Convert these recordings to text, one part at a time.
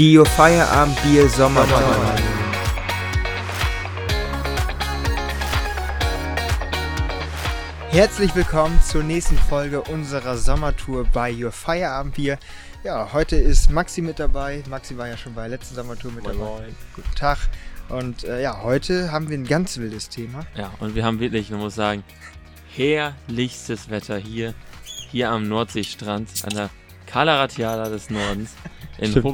Dio Feierabend Bier Sommer. Herzlich willkommen zur nächsten Folge unserer Sommertour bei Your Feierabend Bier. Ja, heute ist Maxi mit dabei. Maxi war ja schon bei der letzten Sommertour mit Moin, dabei. moin. Guten Tag. Und äh, ja, heute haben wir ein ganz wildes Thema. Ja, und wir haben wirklich, man muss sagen, herrlichstes Wetter hier, hier am Nordseestrand, an der Cala Ratiala des Nordens, in Stimmt.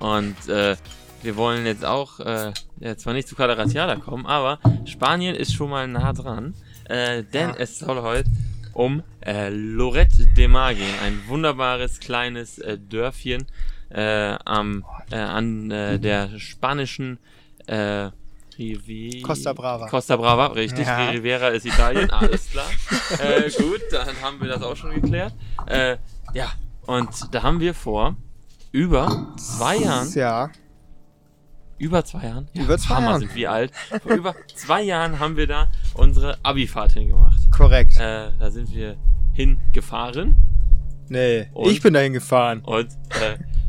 Und äh, wir wollen jetzt auch, äh, ja, zwar nicht zu Cala Ratiala kommen, aber Spanien ist schon mal nah dran, äh, denn Ja. es soll heute um äh, Lorette de Mar gehen, ein wunderbares kleines äh, Dörfchen äh, am, äh, an äh, der spanischen äh, Rivi Costa Brava. Costa Brava, richtig. Ja. Rivera ist Italien, alles klar. äh, gut, dann haben wir das auch schon geklärt. Äh, ja, und da haben wir vor über zwei Jahren, Ja, über zwei Jahren, ja, Über zwei Hammer Jahren. sind wir alt. Vor über zwei Jahren haben wir da unsere Abifahrt hingemacht. korrekt. Äh, da sind wir hingefahren nee, und? ich bin dahin gefahren. und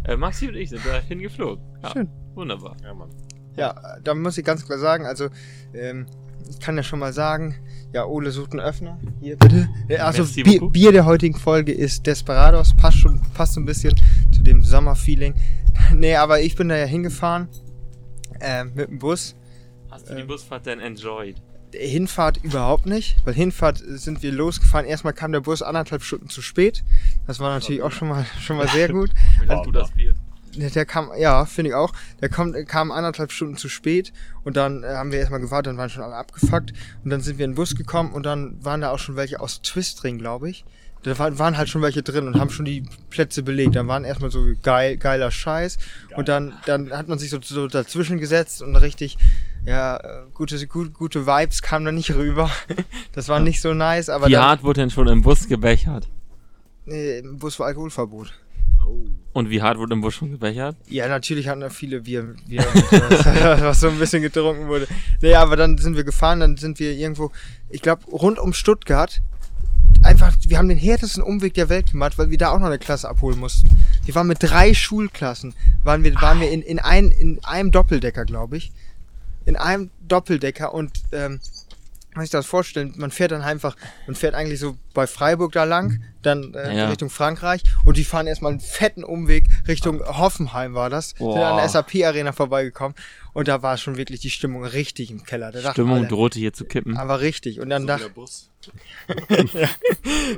äh, äh, Maxi und ich sind da hingeflogen. Ja, Schön. Wunderbar. Ja, Mann. Ja, da muss ich ganz klar sagen, also ähm, ich kann ja schon mal sagen, ja, Ole sucht einen Öffner. Hier bitte. Ja, Also Bier. Bier der heutigen Folge ist Desperados, passt schon, passt so ein bisschen zu dem Sommerfeeling. nee, aber ich bin da ja hingefahren ähm, mit dem Bus. Hast du die Ähm. Busfahrt denn enjoyed? Hinfahrt überhaupt nicht, weil Hinfahrt sind wir losgefahren. Erstmal kam der Bus anderthalb Stunden zu spät. Das war natürlich auch schon mal schon mal sehr gut. Ein gutes Bier. Der, kam, ja, finde ich auch. Der kommt, kam anderthalb Stunden zu spät und dann äh, haben wir erstmal gewartet, dann waren schon alle abgefuckt und dann sind wir in den Bus gekommen und dann waren da auch schon welche aus Twistring, glaube ich. Da waren, waren halt schon welche drin und haben schon die Plätze belegt. Dann waren erstmal so geil, geiler Scheiß und dann, dann hat man sich so, so dazwischen gesetzt und richtig, ja, äh, gute, gute, gute Vibes kamen da nicht rüber. Das war nicht so nice, aber Wie dann, hart wurde denn schon im Bus gebechert? nee, im Bus war Alkoholverbot. Oh. Und wie hart wurde im Bus schon gebechert? Ja, natürlich hatten da viele Bier, Bier was so ein bisschen getrunken wurde. Nee, aber dann sind wir gefahren, dann sind wir irgendwo, ich glaube, rund um Stuttgart. Einfach, wir haben den härtesten Umweg der Welt gemacht, weil wir da auch noch eine Klasse abholen mussten. Wir waren mit drei Schulklassen, waren wir, waren wir in, in, ein, in einem Doppeldecker, glaube ich. In einem Doppeldecker und, ähm, kann sich das vorstellen, man fährt dann einfach, man fährt eigentlich so bei Freiburg da lang, dann äh, Ja. Richtung Frankreich und die fahren erstmal einen fetten Umweg Richtung Hoffenheim war das, sind Boah. an der SAP-Arena vorbeigekommen und da war schon wirklich die Stimmung richtig im Keller. Da Stimmung alle, drohte hier zu kippen. aber richtig. Und dann So dachte der Bus.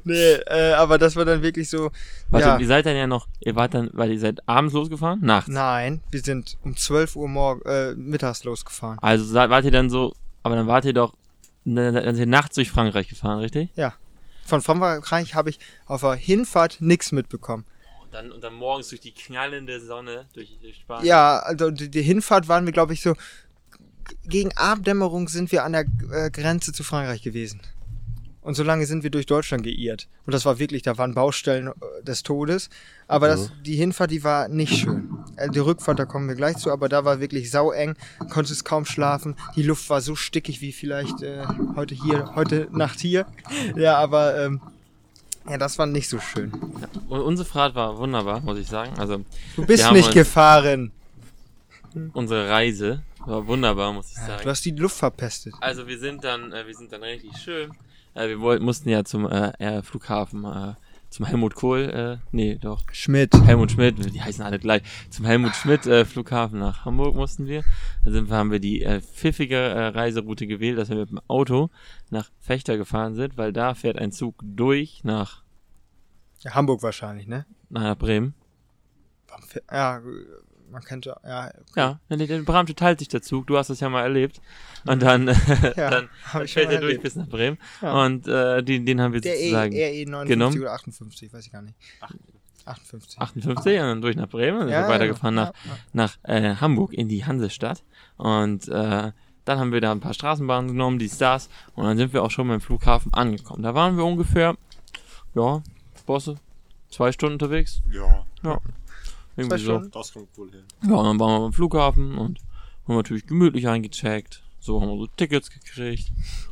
nee, äh, aber das war dann wirklich so, Warte, ja, ihr seid dann ja noch, ihr wart dann, weil ihr seid abends losgefahren? Nachts. nein, wir sind um 12 Uhr morgen, äh, mittags losgefahren. Also seid- wart ihr dann so, aber dann wart ihr doch, dann seid ihr nachts durch Frankreich gefahren, richtig? Von Frankreich habe ich auf der Hinfahrt nichts mitbekommen. Und dann, und dann morgens durch die knallende Sonne, durch, durch Spanien. Ja, also die, die Hinfahrt waren wir, glaube ich, so. Gegen Abenddämmerung sind wir an der äh, Grenze zu Frankreich gewesen. Und so lange sind wir durch Deutschland geirrt. Und das war wirklich, da waren Baustellen äh, des Todes. Aber das, die Hinfahrt, die war nicht schön. Äh, die Rückfahrt, da kommen wir gleich zu, aber da war wirklich saueng, konntest kaum schlafen. Die Luft war so stickig wie vielleicht äh, heute hier, heute Nacht hier. Ja, aber ähm, ja, das war nicht so schön. Und unsere Fahrt war wunderbar, muss ich sagen. Also Du bist nicht gefahren. unsere Reise war wunderbar, muss ich Ja, sagen. du hast die Luft verpestet. Also wir sind dann, äh, wir sind dann richtig schön. Äh, wir wollten, mussten ja zum äh, äh, Flughafen, äh, zum Helmut Kohl, äh, nee, doch, Schmidt. Helmut Schmidt, die heißen alle gleich. Zum Helmut Schmidt äh, Flughafen nach Hamburg mussten wir. Da sind wir, haben wir die äh, pfiffige äh, Reiseroute gewählt, dass wir mit dem Auto nach Fechter gefahren sind, weil da fährt ein Zug durch nach, Ja, Hamburg wahrscheinlich, ne? nach Bremen. Ja, man könnte, ja, okay. Ja, der, der Bramsche teilt sich der Zug, du hast das ja mal erlebt. Und dann, Ja, dann, dann fährt er durch bis nach Bremen. Ja. Und äh, den, den haben wir Der E, sozusagen RE 59 genommen. oder 58, weiß ich gar nicht. 58. 58 und dann durch nach Bremen und dann sind wir weitergefahren ja, nach, ja. nach äh, Hamburg in die Hansestadt. Und äh, dann haben wir da ein paar Straßenbahnen genommen, die Stars, und dann sind wir auch schon beim Flughafen angekommen. Da waren wir ungefähr, ja, Bosse, zwei Stunden unterwegs. Ja, Irgendwie so. Das kommt wohl hin. Ja, und dann waren wir beim Flughafen und haben natürlich gemütlich eingecheckt. So haben wir so Tickets gekriegt.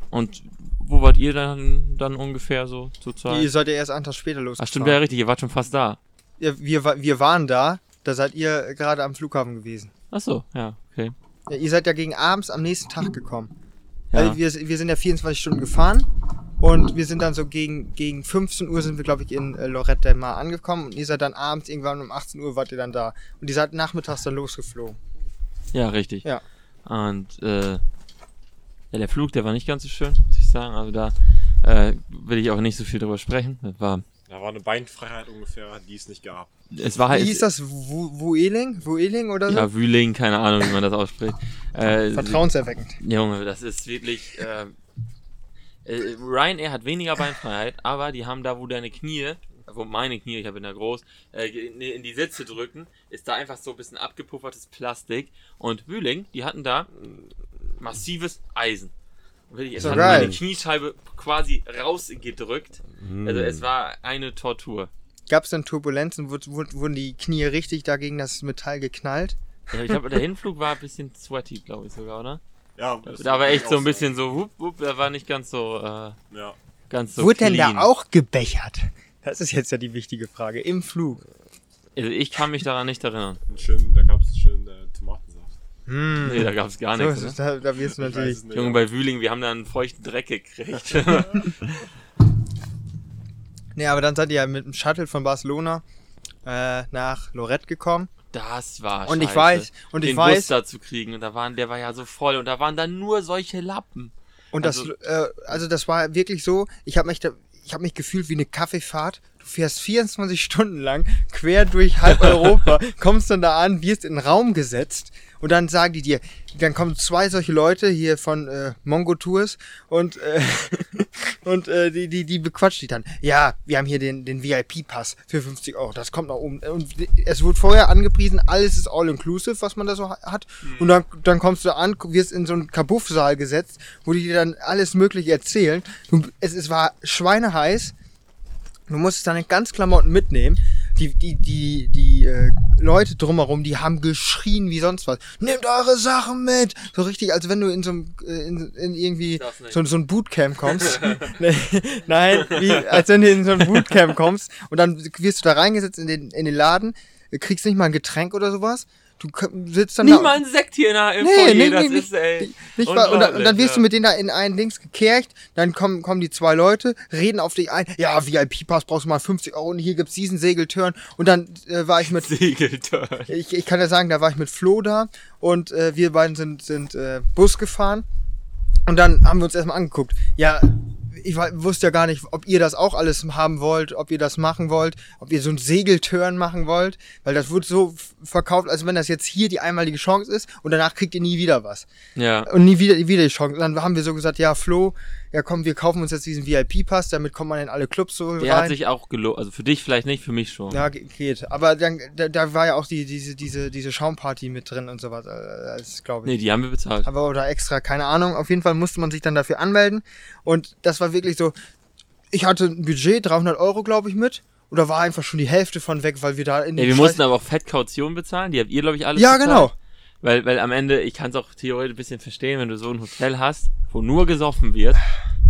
Und wo wart ihr dann, dann ungefähr so zur Ihr Zeit? seid ja erst einen Tag später Ach losgefahren. stimmt, ja richtig, ihr wart schon fast da. ja, wir, wir waren da, Da seid ihr gerade am Flughafen gewesen. Ach so, ja, okay. Ja, ihr seid ja gegen abends am nächsten Tag gekommen. Ja. Also wir, wir sind ja 24 Stunden gefahren und wir sind dann so gegen, gegen 15 Uhr sind wir, glaube ich, in äh, Lorette del Mar angekommen und ihr seid dann abends irgendwann um 18 Uhr wart ihr dann da. Und ihr seid nachmittags dann losgeflogen. Ja, richtig. Ja. Und äh, ja, der Flug, der war nicht ganz so schön, muss ich sagen. Also da äh, will ich auch nicht so viel drüber sprechen. Das war, Da war eine Beinfreiheit ungefähr, die es nicht gab. es war halt, Wie hieß das? Wu- Wueling? Wueling oder so? ja, Wühling, keine Ahnung, wie man das ausspricht. Äh, Vertrauenserweckend. Junge, das ist wirklich. Äh, äh, Ryanair hat weniger Beinfreiheit, aber die haben da, wo deine Knie, wo meine Knie, ich habe in der groß, äh, in, in die Sitze drücken, ist da einfach so ein bisschen abgepuffertes Plastik. Und Wühling, die hatten da massives Eisen. So hat geil. meine Kniescheibe quasi rausgedrückt. Also es war eine Tortur. Gab es dann Turbulenzen? Wur- wur- Wurden die Knie richtig dagegen das Metall geknallt? Ja, ich glaube, der Hinflug war ein bisschen sweaty, glaube ich sogar, oder? Ja, das Da war echt so ein bisschen so, wupp, wupp, da war nicht ganz so, äh, Ja. ganz so Wurde denn clean. da auch gebechert? Das ist jetzt ja die wichtige Frage. Im Flug. Also ich kann mich daran nicht erinnern. Schönen, da gab es schön äh, Tomatensaft. Hm. Nee, da gab es gar So, nichts. ist Ne? da, da wirst du natürlich. nicht. Junge, bei Wühling, wir haben da einen feuchten Dreck gekriegt. Nee, aber dann seid ihr ja mit dem Shuttle von Barcelona äh, nach Lorette gekommen. Das war Und ich weiß, und ich den Bus weiß, da zu kriegen. Und da waren, der war ja so voll. Und da waren dann nur solche Lappen. und das, also- äh, also das war wirklich so, ich habe mich da, ich habe mich gefühlt wie eine Kaffeefahrt. Fährst 24 Stunden lang quer durch halb Europa, kommst dann da an, wirst in den Raum gesetzt und dann sagen die dir, dann kommen zwei solche Leute hier von äh, Mongo Tours und äh, und äh, die die die bequatscht dich dann. Ja, wir haben hier den den VIP Pass für 50 Euro. Das kommt nach oben und es wurde vorher angepriesen, alles ist all inclusive, was man da so ha- hat und dann dann kommst du an, wirst in so einen Kabuffsaal gesetzt, wo die dir dann alles mögliche erzählen. Du, es es war schweineheiß. Du musstest deine ganz Klamotten mitnehmen. Die, die, die, die äh, Leute drumherum, die haben geschrien wie sonst was. Nehmt eure Sachen mit! So richtig, als wenn du in so einem, äh, in, in irgendwie so, so ein Bootcamp kommst. Nein, wie, als wenn du in so ein Bootcamp kommst und dann wirst du da reingesetzt in den, in den Laden, kriegst nicht mal ein Getränk oder sowas. Du sitzt dann Nicht da. mal ein Sekt hier in der im Nee, Foyer, nee, das nee, ist, ey. Nicht wahr? Und, dann- und dann wirst du mit denen da in einen Links gekercht, dann kommen, kommen die zwei Leute, reden auf dich ein, ja, VIP-Pass brauchst du mal 50 Euro und hier gibt's diesen Segeltörn und dann äh, war ich mit. Segelturn. ich, ich kann ja sagen, da war ich mit Flo da und äh, wir beiden sind, sind äh, Bus gefahren und dann haben wir uns erstmal angeguckt. Ja, ich wusste ja gar nicht, ob ihr das auch alles haben wollt, ob ihr das machen wollt, ob ihr so einen Segelturn machen wollt, weil das wird so verkauft, als wenn das jetzt hier die einmalige Chance ist und danach kriegt ihr nie wieder was. Ja. Und nie wieder, wieder die Chance. Und dann haben wir so gesagt, ja, Flo, ja komm, wir kaufen uns jetzt diesen VIP-Pass, damit kommt man in alle Clubs so Der hat rein. sich auch gelohnt. Also für dich vielleicht nicht, für mich schon. ja, ge- geht. Aber dann, da, da war ja auch die, diese, diese, diese Schaumparty mit drin und sowas. äh, Das glaube ich. Nee, die haben wir bezahlt. Aber oder extra, keine Ahnung. Auf jeden Fall musste man sich dann dafür anmelden. Und das war wirklich so, ich hatte ein Budget, 300 Euro, glaube ich, mit. Da war einfach schon die Hälfte von weg, weil wir da in Ja, wir Scheiß- mussten aber auch Fettkaution bezahlen. Die habt ihr, glaube ich, alles Ja, bezahlt. genau. Weil, weil am Ende, ich kann es auch theoretisch ein bisschen verstehen, wenn du so ein Hotel hast, wo nur gesoffen wird,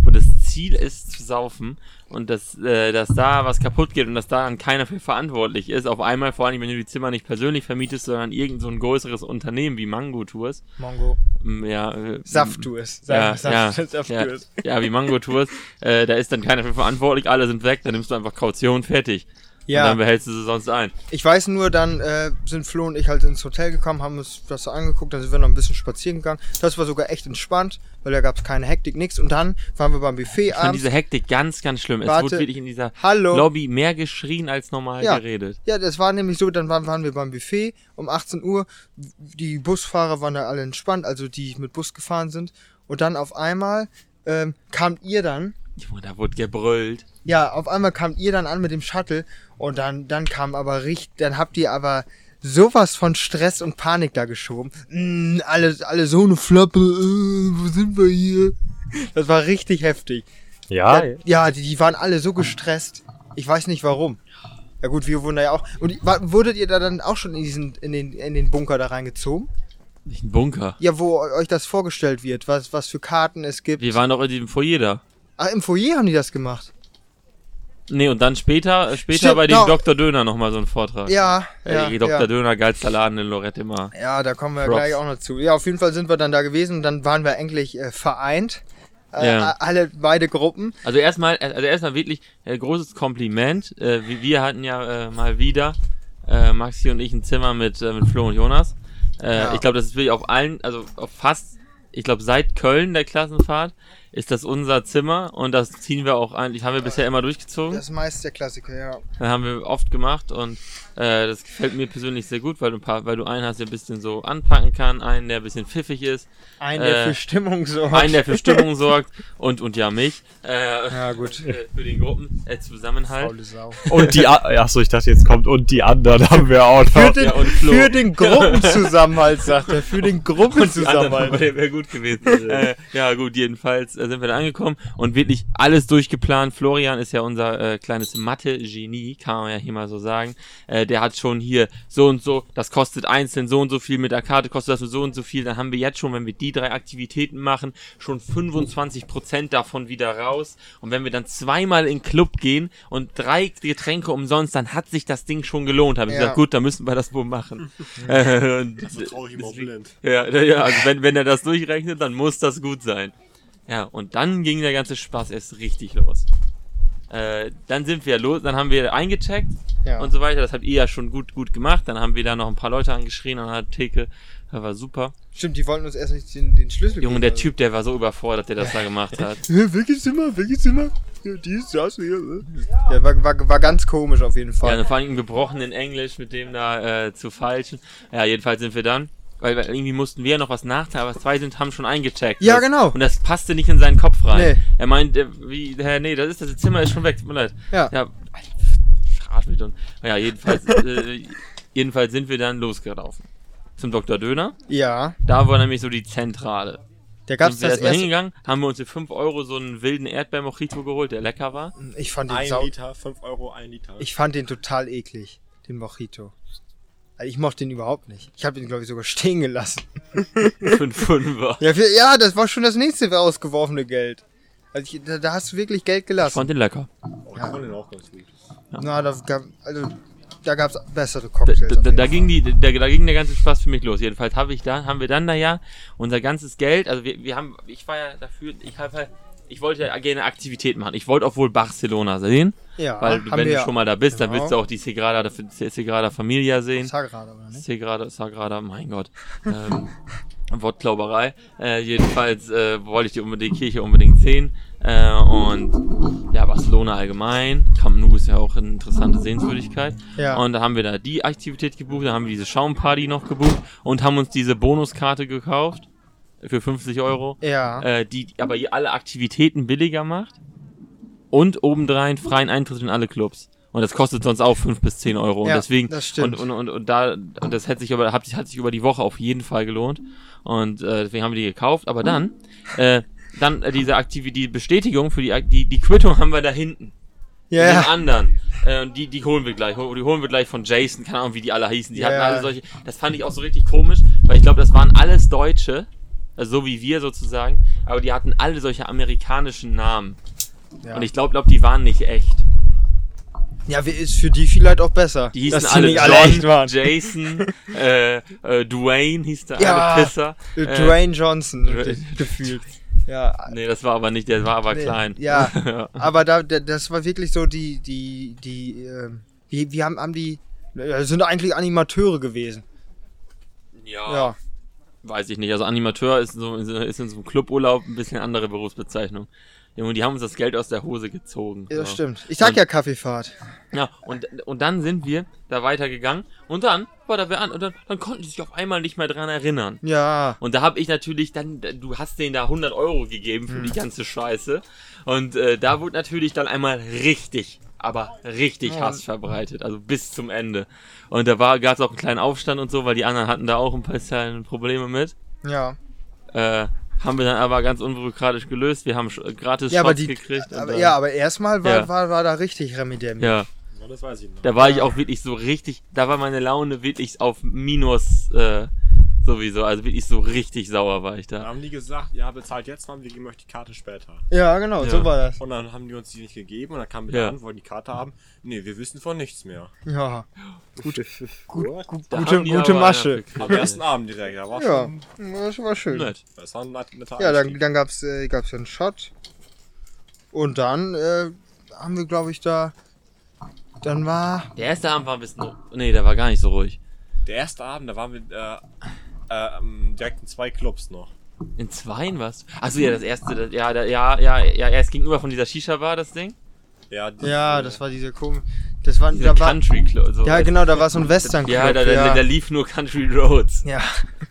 wo das Ziel ist zu saufen und dass, äh, dass da was kaputt geht und dass da dann keiner für verantwortlich ist. Auf einmal, vor allem, wenn du die Zimmer nicht persönlich vermietest, sondern irgend so ein größeres Unternehmen wie Mango Tours. Mongo. Mm, Ja, äh, Saft-Tours. Ja, Saft, ja, Saft, ja, Saft-Tours. ja, wie Mango Tours. Äh, da ist dann keiner für verantwortlich, alle sind weg, dann nimmst du einfach Kaution, fertig. Und Ja. dann behältst du sie sonst ein. Ich weiß nur, dann äh, sind Flo und ich halt ins Hotel gekommen, haben uns das so angeguckt, dann sind wir noch ein bisschen spazieren gegangen. Das war sogar echt entspannt, weil da gab es keine Hektik, nix. Und dann waren wir beim Buffet Ich fand abends. diese Hektik ganz, ganz schlimm. Es Warte. wurde wirklich in dieser Hallo. Lobby mehr geschrien als normal Ja. geredet. Ja, das war nämlich so, dann waren, waren wir beim Buffet um 18 Uhr. Die Busfahrer waren da alle entspannt, also die mit Bus gefahren sind. Und dann auf einmal ähm, kamt ihr dann, Junge, da wurde gebrüllt. ja, auf einmal kamt ihr dann an mit dem Shuttle und dann, dann kam aber richtig, dann habt ihr aber sowas von Stress und Panik da geschoben. Mm, alle, alle so eine Flappe, äh, wo sind wir hier? Das war richtig heftig. Ja, Ja, ja die, die waren alle so gestresst. Ich weiß nicht warum. Ja gut, wir wurden da ja auch. Und war, wurdet ihr da dann auch schon in diesen, in den, in den Bunker da reingezogen? Nicht ein Bunker. Ja, wo euch das vorgestellt wird, was, was für Karten es gibt. Wir waren doch in diesem Foyer da. Ah, im Foyer haben die das gemacht. Nee, und dann später, äh, später Stimmt, bei dem ja. Dr. Döner nochmal so ein Vortrag. Ja, ja, Ey, Dr. ja. Döner, geilster Laden in Lorette immer. Ja, da kommen wir Props. gleich auch noch zu. Ja, auf jeden Fall sind wir dann da gewesen und dann waren wir endlich äh, vereint. Äh, Ja. Alle beide Gruppen. Also erstmal, also erstmal wirklich äh, großes Kompliment. Äh, wir, hatten ja äh, mal wieder, äh, Maxi und ich, ein Zimmer mit, äh, mit Flo und Jonas. Äh, Ja. Ich glaube, das ist wirklich auf allen, also auf fast, ich glaube, seit Köln der Klassenfahrt ist das unser Zimmer und das ziehen wir auch eigentlich, haben wir bisher immer durchgezogen. Das ist meist der Klassiker, ja. Das haben wir oft gemacht und äh, das gefällt mir persönlich sehr gut, weil du, ein paar, weil du einen hast, der ein bisschen so anpacken kann, einen, der ein bisschen pfiffig ist, Ein, der Äh, für Stimmung sorgt. einen, der für Stimmung sorgt und, und ja, mich. Äh, Ja, gut. äh, für den Gruppen äh, Zusammenhalt. Faule Sau. Und die, achso, ich dachte jetzt kommt und die anderen haben wir auch Für noch. den, Ja, und Flo. für den Gruppenzusammenhalt, sagt er. Für den Gruppenzusammenhalt. der wäre gut gewesen. äh, ja, gut, jedenfalls sind wir da angekommen und wirklich alles durchgeplant. Florian ist ja unser äh, kleines Mathe-Genie, kann man ja hier mal so sagen. Äh, der hat schon hier so und so, das kostet einzeln so und so viel, mit der Karte kostet das so und so viel. Dann haben wir jetzt schon, wenn wir die drei Aktivitäten machen, schon 25% davon wieder raus. Und wenn wir dann zweimal in den Club gehen und drei Getränke umsonst, dann hat sich das Ding schon gelohnt. Habe ich Ja. gesagt, gut, dann müssen wir das wohl machen. äh, und traurig im blind. ja, ja, ja, also wenn, wenn er das durchrechnet, dann muss das gut sein. Ja, und dann ging der ganze Spaß erst richtig los. Äh, dann sind wir los, dann haben wir eingecheckt Ja. und so weiter. Das habt ihr ja schon gut, gut gemacht. Dann haben wir da noch ein paar Leute angeschrien an der Theke. Das war super. Stimmt, die wollten uns erst nicht den, den Schlüssel Junge, geben, der also. Typ, der war so überfordert, der das da gemacht hat. Welches Zimmer? Welches Zimmer? Ja, die ist das hier. äh. Der war, war, war ganz komisch auf jeden Ja, Fall. und vor allem im gebrochenen Englisch mit dem da äh, zu falschen. Ja, jedenfalls sind wir dann. Weil, weil irgendwie mussten wir ja noch was nachtragen, aber zwei sind, haben schon eingecheckt. Ja, das, genau. Und das passte nicht in seinen Kopf rein. Nee. Er meint, äh, wie, Herr, nee, das ist das Zimmer ist schon weg, tut mir leid. Ja. Ja, mich doch. Ja, jedenfalls, äh, jedenfalls sind wir dann losgelaufen. Zum Dr. Döner. Ja, Da war nämlich so die Zentrale. der gab's sind wir das erstmal erste. hingegangen, haben wir uns für 5 Euro so einen wilden Erdbeer-Mojito geholt, der lecker war. Ich fand den Ein sau Liter, 5 Euro, ein Liter. Ich fand den total eklig, den Mojito. Also ich mochte den überhaupt nicht. Ich habe ihn, glaube ich, sogar stehen gelassen. 5 Fünfer. Ja, für, ja, das war schon das nächste ausgeworfene Geld. Also ich, da, da hast du wirklich Geld Ich gelassen. fand den lecker. oh, ich fand den auch ganz gut. Na, da gab, also, da gab's bessere Da, Cocktails. da, jeden da, ging die, da, da ging der ganze Spaß für mich los. Jedenfalls habe ich da, haben wir dann da ja unser ganzes Geld, also wir, wir haben, ich war ja dafür, ich habe halt, ich wollte ja gerne Aktivität machen. Ich wollte auch wohl Barcelona sehen, Ja, weil wenn du schon mal da bist, dann Genau. willst du auch die Segrada, Segrada Familia sehen. Sagrada, oder nicht? Segrada, Sagrada, mein Gott. Ähm, Wortklauberei. Äh, jedenfalls äh, wollte ich die, unbedingt, die Kirche unbedingt sehen. Äh, und ja, Barcelona allgemein. Camp Nou ist ja auch eine interessante Sehenswürdigkeit. Ja. Und da haben wir da die Aktivität gebucht, da haben wir diese Schaumparty noch gebucht und haben uns diese Bonuskarte gekauft für 50 Euro, Ja. äh, die aber alle Aktivitäten billiger macht und obendrein freien Eintritt in alle Clubs. Und das kostet sonst auch 5 bis 10 Euro. Ja, und deswegen, das stimmt. Und, und, und, und da, und das hat sich über, hat hat sich über die Woche auf jeden Fall gelohnt. Und äh, deswegen haben wir die gekauft. Aber dann, äh, dann äh, diese Aktivität, die Bestätigung für die, die, die Quittung haben wir da hinten. ja, Den ja. anderen. Äh, und die, die holen wir gleich. Die holen wir gleich von Jason, keine Ahnung, wie die alle hießen. Die Ja, hatten alle solche. Das fand ich auch so richtig komisch, weil ich glaube, das waren alles Deutsche. Also so wie wir sozusagen. Aber die hatten alle solche amerikanischen Namen. ja. Und ich glaube, glaub, die waren nicht echt. ja, ist für die vielleicht auch besser. Die hießen dass alle, nicht John, alle echt waren. Jason, äh, äh, Dwayne hieß der Ja. eine Pisser. Äh, Äh, Dwayne Johnson, Dwayne- gefühlt. Ja, Nee, das war aber nicht, der war aber Nee, klein. ja. aber da, da, das war wirklich so die, die, die, ähm, wie, wie haben, haben die, äh, sind eigentlich Animateure gewesen. ja. Ja. Weiß ich nicht. Also Animateur ist, so, ist in so einem Cluburlaub ein bisschen andere Berufsbezeichnung. Junge, die haben uns das Geld aus der Hose gezogen. Ja, das So. stimmt. Ich sag Und- ja Kaffeefahrt. Ja, und, und dann sind wir da weitergegangen und dann war da wer an und dann, dann konnten die sich auf einmal nicht mehr dran erinnern. Ja. Und da habe ich natürlich dann, du hast denen da 100 Euro gegeben für Hm. die ganze Scheiße. Und äh, da wurde natürlich dann einmal richtig, aber richtig. Hass verbreitet, also bis zum Ende. Und da gab es auch einen kleinen Aufstand und so, weil die anderen hatten da auch ein bisschen Probleme mit. Ja. Äh, haben wir dann aber ganz unbürokratisch gelöst. Wir haben gratis Ja, aber Shots die, gekriegt. und aber, dann- ja, aber erstmal war, Ja. war, war da richtig Remedem. ja. Ja, das weiß ich noch. Da war ich auch wirklich so richtig, da war meine Laune wirklich auf Minus, äh, Sowieso, also wirklich so richtig sauer war ich Dann da. haben die gesagt, ja, bezahlt jetzt mal, wir geben euch die Karte später. Ja, genau, Ja. so war das. Und dann haben die uns die nicht gegeben und dann kam wieder Ja. an, wollen die Karte haben. Nee, wir wissen von nichts mehr. Ja, Gut, gut, gut. gute, haben gute aber Masche. Am ersten Abend direkt, da war Ja, schon, das war schön. Nett. das war ein net- netter Ja, dann, dann gab's, äh, gab's einen Shot. Und dann äh, haben wir, glaube ich, da. Dann war. Der erste Abend war ein bisschen. Nee, der war gar nicht so ruhig. Der erste Abend, da waren wir äh, ähm, direkt in zwei Clubs noch. In zweien was? Achso, ja, das erste, das, ja, da, ja, ja, ja, erst gegenüber von dieser Shisha-Bar, das Ding. Ja, die, Ja, das war diese komische. Das war. Da war Country Club. So. ja, genau, da war so ein Western Club. Ja, da, da, ja. da lief nur Country Roads. Ja.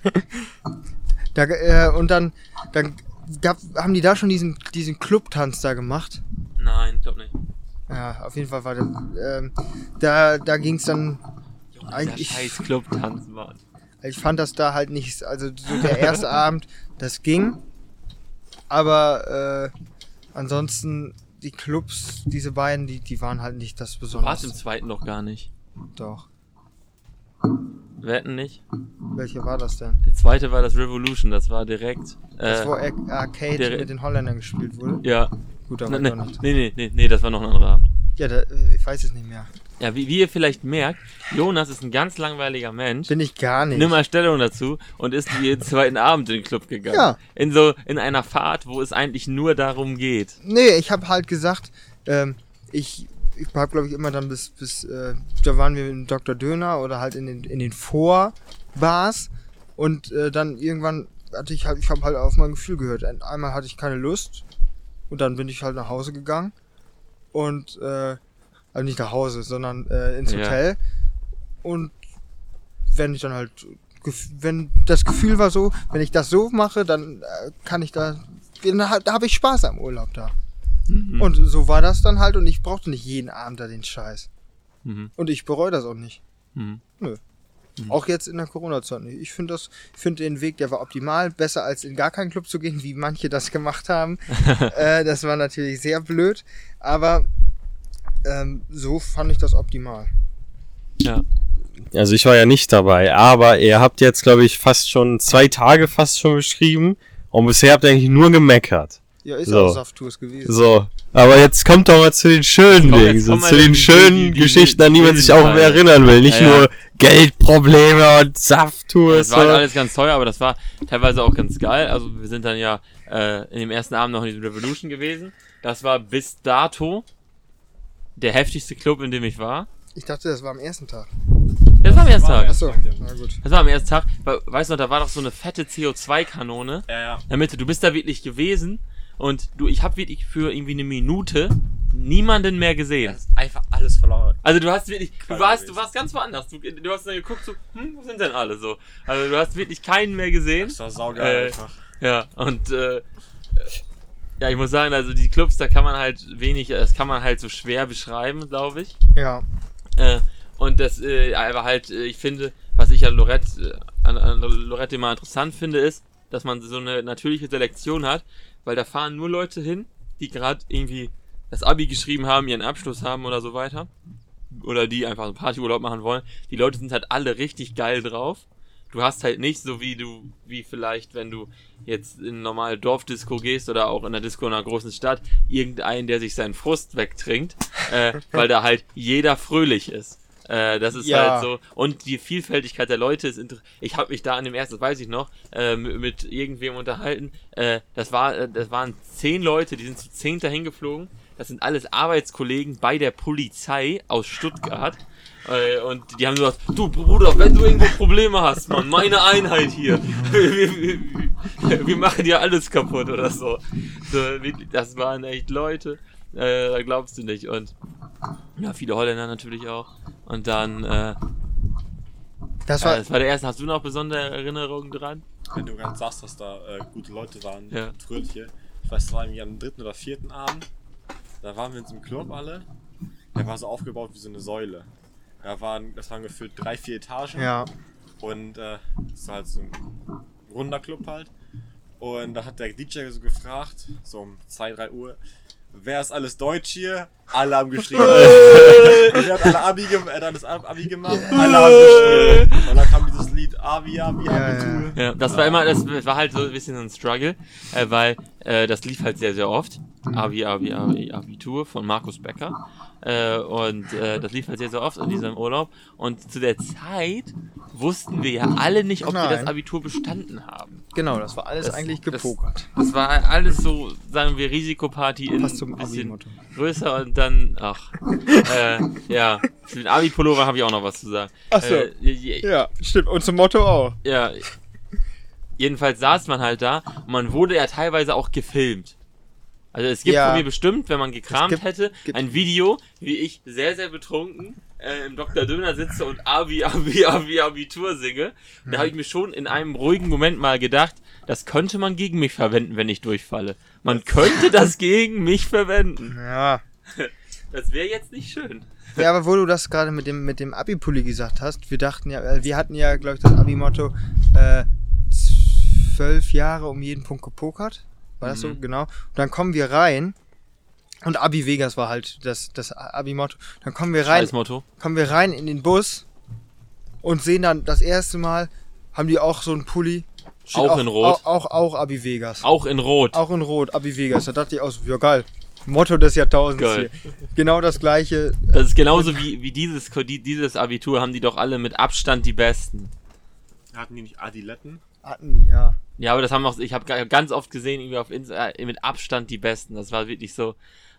da, äh, und dann, dann gab, haben die da schon diesen, diesen Clubtanz da gemacht. Nein, ich glaub nicht. Ja, auf jeden Fall war das. Ähm, da da ging es dann. Dieser Eigentlich- scheiß Club-Tanz, Mann. Ich fand das da halt nicht. Also so der erste Abend, das ging. Aber äh, ansonsten die Clubs, diese beiden, die, die waren halt nicht das Du warst im Besondere. zweiten noch gar nicht. Doch. Wetten nicht? Welche war das denn? Der zweite war das Revolution, das war direkt. Das, Äh, wo Ar Arcade mit den Holländern gespielt wurde? ja. Gut, da Nee, war nee, ich doch nicht. nee, nee, nee, nee, das war noch ein anderer Abend. Ja, da, äh, ich weiß es nicht mehr. Ja, wie, wie ihr vielleicht merkt, Jonas ist ein ganz langweiliger Mensch. Bin ich gar nicht. Nimm mal Stellung dazu und ist jeden zweiten Abend in den Club gegangen. Ja. In so, in einer Fahrt, wo es eigentlich nur darum geht. Nee, ich habe halt gesagt, ähm, ich, ich hab glaube ich immer dann bis, bis äh, da waren wir in Dr. Döner oder halt in den, in den Vorbars und äh, dann irgendwann hatte ich halt, ich habe halt auf mein Gefühl gehört. Ein- Einmal hatte ich keine Lust und dann bin ich halt nach Hause gegangen und, äh, also nicht nach Hause, sondern äh, ins Ja. Hotel und wenn ich dann halt, wenn das Gefühl war so, wenn ich das so mache, dann äh, kann ich da, da, da habe ich Spaß am Urlaub da. Mhm. Und so war das dann halt und ich brauchte nicht jeden Abend da den Scheiß. Mhm. Und ich bereue das auch nicht. Mhm. Auch jetzt in der Corona-Zeit nicht. Ich finde das, ich finde den Weg, der war optimal. Besser als in gar keinen Club zu gehen, wie manche das gemacht haben. äh, das war natürlich sehr blöd. Aber ähm, so fand ich das optimal. Ja. Also ich war ja nicht dabei, aber ihr habt jetzt, glaube ich, fast schon zwei Tage fast schon beschrieben und bisher habt ihr eigentlich nur gemeckert. Ja, ist So. auch Safttours gewesen. So, aber jetzt kommt doch mal zu den schönen komm, Dingen, so zu den die- schönen die- die- Geschichten, an die man die- sich auch die- erinnern will. Nicht Ja, ja. nur Geldprobleme und Safttours. Das war halt alles ganz teuer, aber das war teilweise auch ganz geil. Also wir sind dann ja äh, in dem ersten Abend noch in diesem Revolution gewesen. Das war bis dato der heftigste Club, in dem ich war. Ich dachte, das war am ersten Tag. Das war am ersten Tag. Achso, na gut. Das war am ersten Tag. Weil, Weißt du noch, da war doch so eine fette CO2-Kanone Ja, ja. in der Mitte. Du bist da wirklich gewesen und du, ich habe wirklich für irgendwie eine Minute niemanden mehr gesehen. Das ist einfach alles verloren. Also du hast wirklich, du warst, du warst ganz woanders. Du, du hast dann geguckt, so, hm, wo sind denn alle so? Also du hast wirklich keinen mehr gesehen. Das war saugeil Äh, einfach. Ja, und äh, ja, ich muss sagen, also die Clubs, da kann man halt wenig, das kann man halt so schwer beschreiben, glaube ich. Ja. Äh, und das, äh, aber halt, äh, ich finde, was ich an Lorette, äh, an, an Lorette immer interessant finde, ist, dass man so eine natürliche Selektion hat, weil da fahren nur Leute hin, die gerade irgendwie das Abi geschrieben haben, ihren Abschluss haben oder so weiter. Oder die einfach einen Partyurlaub machen wollen. Die Leute sind halt alle richtig geil drauf. Du hast halt nicht so wie du, wie vielleicht, wenn du jetzt in eine normale Dorfdisco gehst oder auch in einer Disco in einer großen Stadt, irgendeinen, der sich seinen Frust wegtrinkt, äh, weil da halt jeder fröhlich ist. Äh, das ist Ja. halt so. Und die Vielfältigkeit der Leute ist interessant. Ich habe mich da an dem ersten, das weiß ich noch, äh, mit, mit irgendwem unterhalten. Äh, das war, äh, das waren zehn Leute, die sind zu zehn dahin geflogen. Das sind alles Arbeitskollegen bei der Polizei aus Stuttgart. Äh, und die haben gesagt, du Bruder, wenn du irgendwo Probleme hast, Mann, meine Einheit hier. Wir, wir, machen dir alles kaputt oder so. das waren echt Leute, äh, da glaubst du nicht. Und ja, viele Holländer natürlich auch. Und dann, äh, Das ja, war, das war der erste. Hast du noch besondere Erinnerungen dran? Wenn du ganz sagst, dass da äh, gute Leute waren, Ja. fröhliche. Ich weiß, das war irgendwie am dritten oder vierten Abend. Da waren wir in so einem Club alle. Der war so aufgebaut wie so eine Säule. Da waren, das waren gefühlt drei, vier Etagen. ja. Und äh, das war halt so ein runder Club halt. Und da hat der DJ so gefragt, so um 2, 3 Uhr, wer ist alles Deutsch hier? Alle haben geschrieben. Und er hat alle Abi, gem alles Ab- Abi gemacht, alle haben geschrieben. Und dann kam dieses Lied Abi. Abi, Abi, Ja, Abitur. Ja, das war immer, das war halt so ein bisschen so ein Struggle, äh, weil äh, das lief halt sehr, sehr oft. Abi, Abi, Abi, Abitur von Markus Becker. Äh, und äh, das lief halt sehr, sehr oft in diesem Urlaub. Und zu der Zeit wussten wir ja alle nicht, ob wir das Nein. Abitur bestanden haben. Genau, das war alles Das- eigentlich das- gepokert. Das war alles so, sagen wir, Risikoparty in ein bisschen größer und dann, ach, äh, ja, zu den Abi-Pullover habe ich auch noch was zu sagen. Ach so. Äh, Ja, stimmt. Und zum Motto auch. ja, jedenfalls saß man halt da und man wurde ja teilweise auch gefilmt. Also es gibt Ja. von mir bestimmt, wenn man gekramt gibt- hätte, gibt- ein Video, wie ich sehr, sehr betrunken äh, im Dr. Döner sitze und Abi, Abi, Abi, Abitur singe. Und da habe ich mir schon in einem ruhigen Moment mal gedacht, das könnte man gegen mich verwenden, wenn ich durchfalle. Man könnte das gegen mich verwenden. Ja. Das wäre jetzt nicht schön. Ja, aber wo du das gerade mit dem, mit dem Abi-Pulli gesagt hast, wir dachten ja, äh, wir hatten ja, glaube ich, das Abi-Motto, äh, zwölf Jahre um jeden Punkt gepokert. War das so? Mhm. Genau. Und dann kommen wir rein. Und Abi Vegas war halt das, das Abi-Motto. Dann kommen wir rein, Scheiß Motto. kommen wir rein in den Bus und sehen dann das erste Mal, haben die auch so einen Pulli. Steht Auch in Rot? Auch, auch, auch Abi Vegas. Auch in Rot. Auch in Rot, Abi Vegas. Da dachte ich auch so, ja geil. Motto des Jahrtausends Geil. hier. Genau das gleiche. Das ist genauso wie, wie dieses, die- dieses Abitur haben die doch alle mit Abstand die besten. Hatten die nicht Adiletten? Hatten die, ja. Ja, aber das haben auch, ich habe ganz oft gesehen, irgendwie auf Insta, äh, mit Abstand die besten. Das war wirklich so,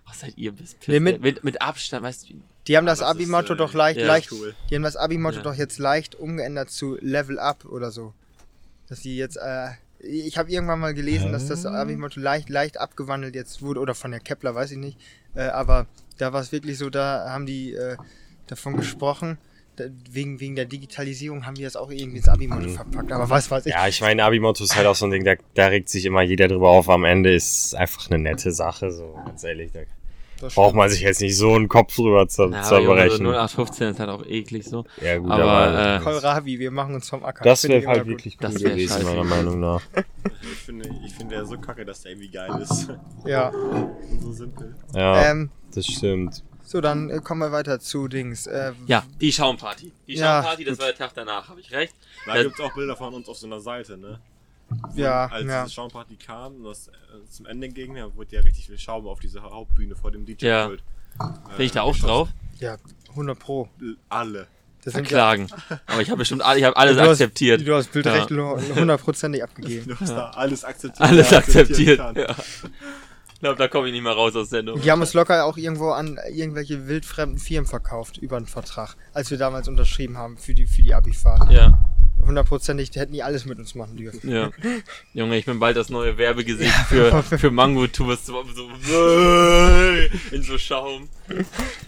was seid ihr bis Nee, mit- mit, mit Abstand, weißt du, wie- Die haben das, das Abi-Motto äh, doch leicht, ja, leicht, cool. die haben das Abi-Motto Ja. doch jetzt leicht umgeändert zu Level Up oder so. Dass die jetzt, äh, ich habe irgendwann mal gelesen, dass das Abi-Motto leicht, leicht abgewandelt jetzt wurde, oder von der Kepler, weiß ich nicht. Äh, aber da war es wirklich so, da haben die äh, davon gesprochen, wegen, wegen der Digitalisierung haben die das auch irgendwie ins Abi-Motto verpackt. Aber was weiß ich. Ja, ich meine, Abi-Motto ist halt auch so ein Ding, da, da regt sich immer jeder drüber auf. Am Ende ist einfach eine nette Sache, so ganz ehrlich. Da das braucht stimmt. man sich jetzt nicht so einen Kopf drüber zu, Na, zu so 0815 ist halt auch eklig so. ja, gut, aber, aber, äh, Kohlrabi, wir machen uns vom Acker. das Finde ich wäre halt wirklich Das cool gewesen, scheiße meiner. Meinung nach. Ich finde, ich finde der so kacke, dass der irgendwie geil ist. Ja. Und so simpel. Ja, Ähm, das stimmt. So, dann äh, kommen wir weiter zu Dings. Äh, Ja, die Schaumparty. Die Ja, Schaumparty, das gut. war der Tag danach, habe ich recht? Da Das- gibt's auch Bilder von uns auf so einer Seite, ne? ja, Als ja. diese Schaumparty kam und das äh, zum Ende ging, da wurde ja richtig viel Schaum auf diese Hauptbühne vor dem DJ Ja. Pult. Bin ich da auch drauf? Ja, 100 Pro. Alle. Das sind Verklagen. Aber ich habe bestimmt alle, ich habe alles du hast, akzeptiert. Du hast Bildrecht Ja. hundertprozentig abgegeben. Du hast da alles akzeptiert. Alles akzeptiert. Ja. Ich glaube, da komme ich nicht mehr raus aus der Nummer. Die haben uns locker auch irgendwo an irgendwelche wildfremden Firmen verkauft über einen Vertrag, als wir damals unterschrieben haben für die, für die Abi-Fahrt. Ja, Hundertprozentig, die hätten die alles mit uns machen dürfen. ja. Junge, ich bin bald das neue Werbegesicht für, für Mango Tours. So, in so Schaum.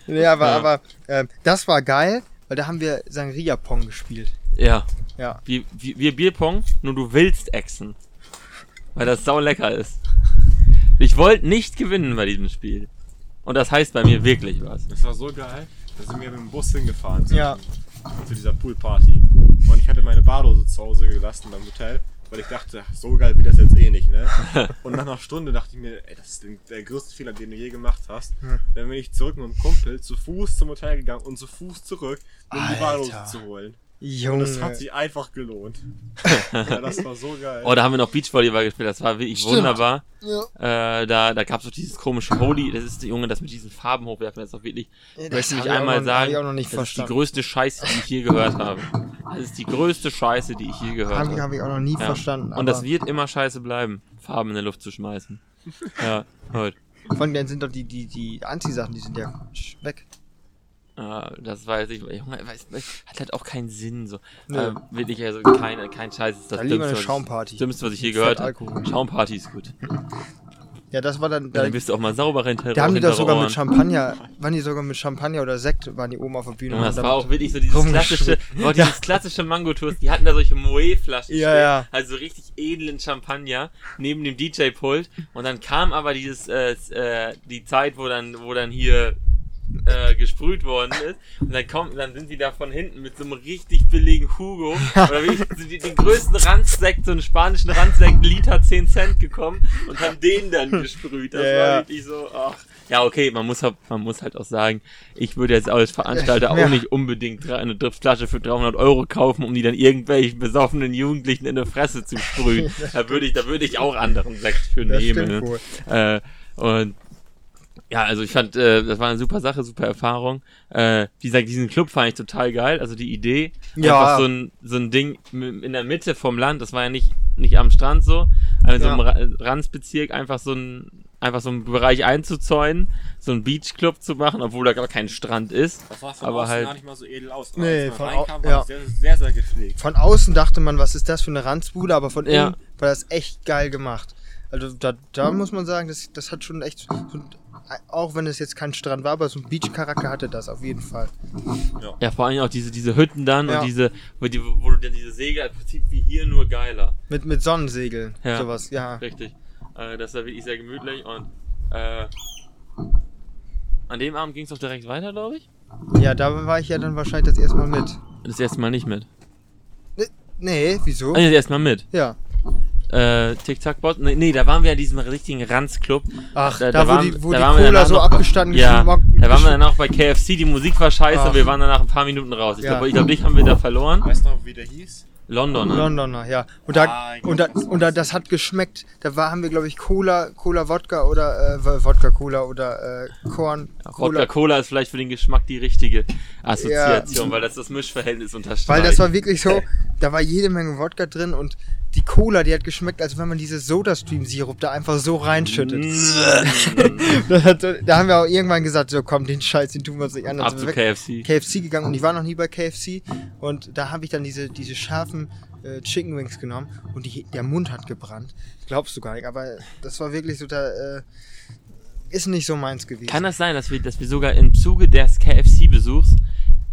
Nee, aber, Ja. aber äh, das war geil, weil da haben wir Sangria Pong gespielt. Ja. Ja. Wie, wie, wir Bierpong, nur du willst exen. Weil das sau lecker ist. Ich wollte nicht gewinnen bei diesem Spiel. Und das heißt bei mir wirklich was. Das war so geil. Da sind wir mit dem Bus hingefahren zu, Ja. zu dieser Poolparty. Und ich hatte meine Bardose zu Hause gelassen beim Hotel, weil ich dachte, ach, so geil wird das jetzt eh nicht, ne? Und nach einer Stunde dachte ich mir, ey, das ist der, größte Fehler, den du je gemacht hast. Hm. Dann bin ich zurück mit einem Kumpel zu Fuß zum Hotel gegangen und zu Fuß zurück, um die Alter. Bardose zu holen. Und Junge. das hat sich einfach gelohnt. ja, das war so geil. Oh, da haben wir noch Beachvolleyball gespielt. Das war wirklich Stimmt. wunderbar. ja. Äh, da da gab es doch dieses komische Holy. Das ist der Junge, das mit diesen Farben hochwerfen. Das ist doch wirklich. Ja, möchte ich einmal noch- sagen. hab ich auch noch nicht das ist die verstanden. größte Scheiße, die ich je gehört habe. Das ist die größte Scheiße, die ich je gehört Habe ich, habe. hab ich auch noch nie Ja. verstanden. Und das wird immer scheiße bleiben, Farben in der Luft zu schmeißen. Ja, heute. Vor allem dann sind doch die, die, die Anziehsachen, die sind ja weg. Äh, das weiß ich, Junge, weiß, hat halt auch keinen Sinn so. Nö. Äh, wirklich, also kein, kein Scheiß ist das Da lieber eine Schaumparty. Dümmste, was ich je Fett gehört habe. Schaumparty ist gut. Ja, das war dann. Ja, Da, dann bist du auch mal sauber hinter da haben die hinter sogar mit Champagner, waren die sogar mit Champagner oder Sekt, waren die oben auf der Bühne. Junge, das war auch wirklich so dieses klassische, oh, dieses klassische Mango-Tours, die hatten da solche Moët-Flaschen Ja, ja. also richtig edlen Champagner neben dem DJ-Pult und dann kam aber dieses, äh, äh, die Zeit, wo dann, wo dann hier äh, gesprüht worden ist. Und dann kommt, dann sind die da von hinten mit so einem richtig billigen Hugo oder die- den größten Randsekt, so einen spanischen Randsekt, Liter 10 Cent gekommen und haben den dann gesprüht. Das Ja, war wirklich so, ach. Ja, okay, man muss, halt- man muss halt auch sagen, ich würde jetzt als Veranstalter auch nicht unbedingt eine Flasche für 300 Euro kaufen, um die dann irgendwelchen besoffenen Jugendlichen in die Fresse zu sprühen. da würde ich, da würde ich auch anderen Sekt für Das nehmen. ne? Äh, und ja, also ich fand, äh, das war eine super Sache, super Erfahrung. Äh, wie gesagt, diesen Club fand ich total geil. Also die Idee, Ja. einfach so ein, so ein Ding in der Mitte vom Land, das war ja nicht, nicht am Strand so, also so Ja. im Ra Randsbezirk einfach so ein, einfach so einen Bereich einzuzäunen, so einen Beachclub zu machen, obwohl da gar kein Strand ist. Das war von Aber außen halt- gar nicht mal so edel aus. Nee, Als man von reinkam, ja. das sehr, sehr, sehr gepflegt. Von außen dachte man, was ist das für eine Ranzbude, aber von Ja. innen war das echt geil gemacht. Also da, da muss man sagen, das, das hat schon echt, so, ein- auch wenn es jetzt kein Strand war, aber so ein Beach-Charakter hatte das auf jeden Fall. Ja, vor allem auch diese, diese Hütten dann Ja. und diese, wo, die, wo du dann diese Segel im Prinzip wie hier nur geiler. Mit, mit Sonnensegeln, Ja. sowas, ja. Richtig. Äh, das war wirklich sehr gemütlich und äh, an dem Abend ging es auch direkt weiter, glaube ich. Ja, da war ich ja dann wahrscheinlich das erste Mal mit. Das erste Mal nicht mit. Nee, wieso? Nee, das erste Mal mit. Ja. Äh, Tic-Tac-Bot. Nee, nee, da waren wir in diesem richtigen Ranzclub. Ach, Da- da, da wo waren- die, wo da die waren wir Cola danach so noch- abgestanden Ja, da waren wir dann auch bei KFC, die Musik war scheiße, Ach. wir waren dann nach ein paar Minuten raus. Ich Ja. glaube, ich glaub, dich haben wir da verloren. Weißt du noch, wie der hieß? London, ne? Londoner, ja. Und da, Ah, und da, und da, das hat geschmeckt. Da war, haben wir, glaube ich, Cola, Cola Wodka oder äh, Wodka Cola oder äh, Korn Wodka Cola ist vielleicht für den Geschmack die richtige Assoziation, weil das das Mischverhältnis unterstreicht. Weil das war wirklich so, da war jede Menge Wodka drin und die Cola, die hat geschmeckt, als wenn man diese Soda-Stream-Sirup da einfach so reinschüttet. Hat, da haben wir auch irgendwann gesagt, so komm, den Scheiß, den tun wir uns nicht an. Ab zu KFC. KFC gegangen und ich war noch nie bei KFC und da habe ich dann diese, diese scharfen äh, Chicken Wings genommen und die, der Mund hat gebrannt. Glaubst du gar nicht, aber das war wirklich so, da äh, ist nicht so meins gewesen. Kann das sein, dass wir, dass wir sogar im Zuge des KFC-Besuchs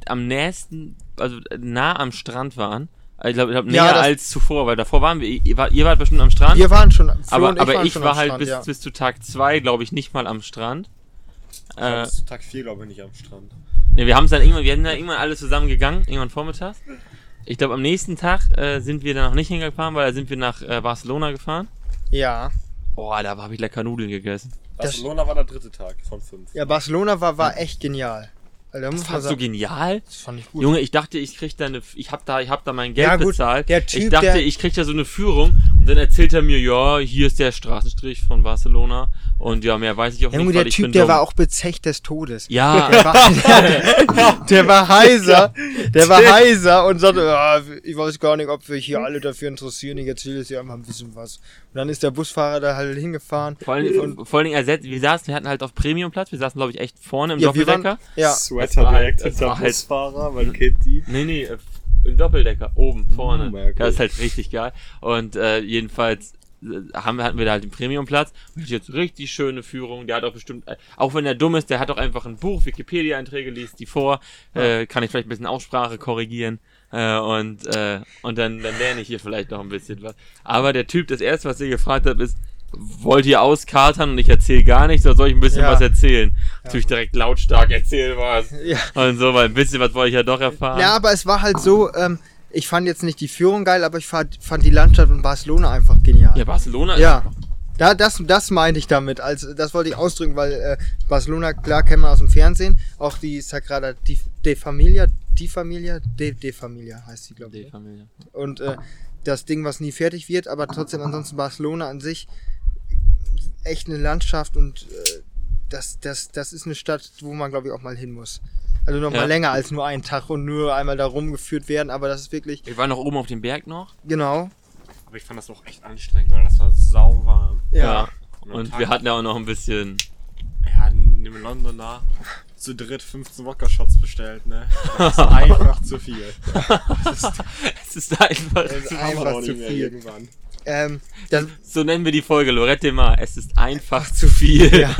am nächsten, also nah am Strand waren? Ich glaube, glaub, näher Ja, als zuvor, weil davor waren wir, ihr, wart- ihr wart bestimmt am Strand, wir waren schon, Flo aber, und aber waren ich schon war am halt Strand, bis, ja. bis zu Tag 2, glaube ich, nicht mal am Strand. Ich war Äh, bis zu Tag 4, glaube ich, nicht am Strand. ne, wir haben es dann irgendwann, wir sind dann irgendwann alle zusammen gegangen, irgendwann vormittags. Ich glaube, am nächsten Tag äh, sind wir dann noch nicht hingefahren, weil da sind wir nach äh, Barcelona gefahren. Ja. Boah, da habe ich lecker Nudeln gegessen. Das- Barcelona war der dritte Tag von fünf. Ja, Barcelona war, war echt genial. Muss Das fandst du genial? das fand ich gut. Junge, ich dachte, ich krieg da eine, ich hab da, ich hab da mein Geld Ja, gut, bezahlt. der ich Typ, dachte, der- ich krieg da so eine Führung dann erzählt er mir, ja, hier ist der Straßenstrich von Barcelona und ja, mehr weiß ich auch Ja, nicht, der weil ich Typ, bin der dumm. war auch bezecht des Todes. ja, Der war, der war heiser, der war heiser und sagte, ja, ich weiß gar nicht, ob wir hier alle dafür interessieren, ich erzähle jetzt hier einfach ein bisschen was. Und dann ist der Busfahrer da halt hingefahren. vor allen, vor allen Dingen ersetzt, wir saßen, wir hatten halt auf Premiumplatz, wir saßen glaube ich echt vorne im Ja, Doppeldecker. waren, ja, Sweater war halt- direkt hinter war halt- Busfahrer, man kennt die. Nee, nee, im Doppeldecker, oben, vorne. Mm, ja, cool. Das ist halt richtig geil. Und äh, jedenfalls äh, haben wir, hatten wir da halt den Premiumplatz. Und jetzt richtig schöne Führung. Der hat auch bestimmt, äh, auch wenn der dumm ist, der hat auch einfach ein Buch, Wikipedia-Einträge, liest die vor. Äh, kann ich vielleicht ein bisschen Aussprache korrigieren. Äh, und äh, und dann, dann lerne ich hier vielleicht noch ein bisschen was. Aber der Typ, das erste, was ihr gefragt habt, ist, wollt ihr auskatern und ich erzähle gar nichts oder soll ich ein bisschen Ja. was erzählen? Natürlich direkt lautstark erzähl was. ja. Und so, weil ein bisschen was wollte ich ja doch erfahren. Ja, aber es war halt so, ähm, ich fand jetzt nicht die Führung geil, aber ich fand, fand die Landschaft in Barcelona einfach genial. Ja, Barcelona ist Ja. Da, das, das meinte ich damit. Also, das wollte ich ausdrücken, weil äh, Barcelona, klar, kennen wir aus dem Fernsehen. Auch die Sagrada de Familia, die Familia, de, de Familia heißt sie, glaube ich. Die Familie. Und äh, das Ding, was nie fertig wird, aber trotzdem ansonsten Barcelona an sich echt eine Landschaft und äh, das, das, das ist eine Stadt, wo man, glaube ich, auch mal hin muss. Also noch Ja. mal länger als nur einen Tag und nur einmal da rumgeführt werden, aber das ist wirklich, Wir waren noch oben auf dem Berg noch. genau, Aber ich fand das auch echt anstrengend, weil das war sau warm. ja. am Und Tag- wir hatten ja auch noch ein bisschen. Ja, in dem Londoner zu dritt 15 Wodka-Shots bestellt, ne? Das ist einfach zu viel. es ist einfach. Das ist einfach zu viel. Irgendwann. Ähm, das, So nennen wir die Folge Lorette mal. Es ist einfach zu viel. Ja.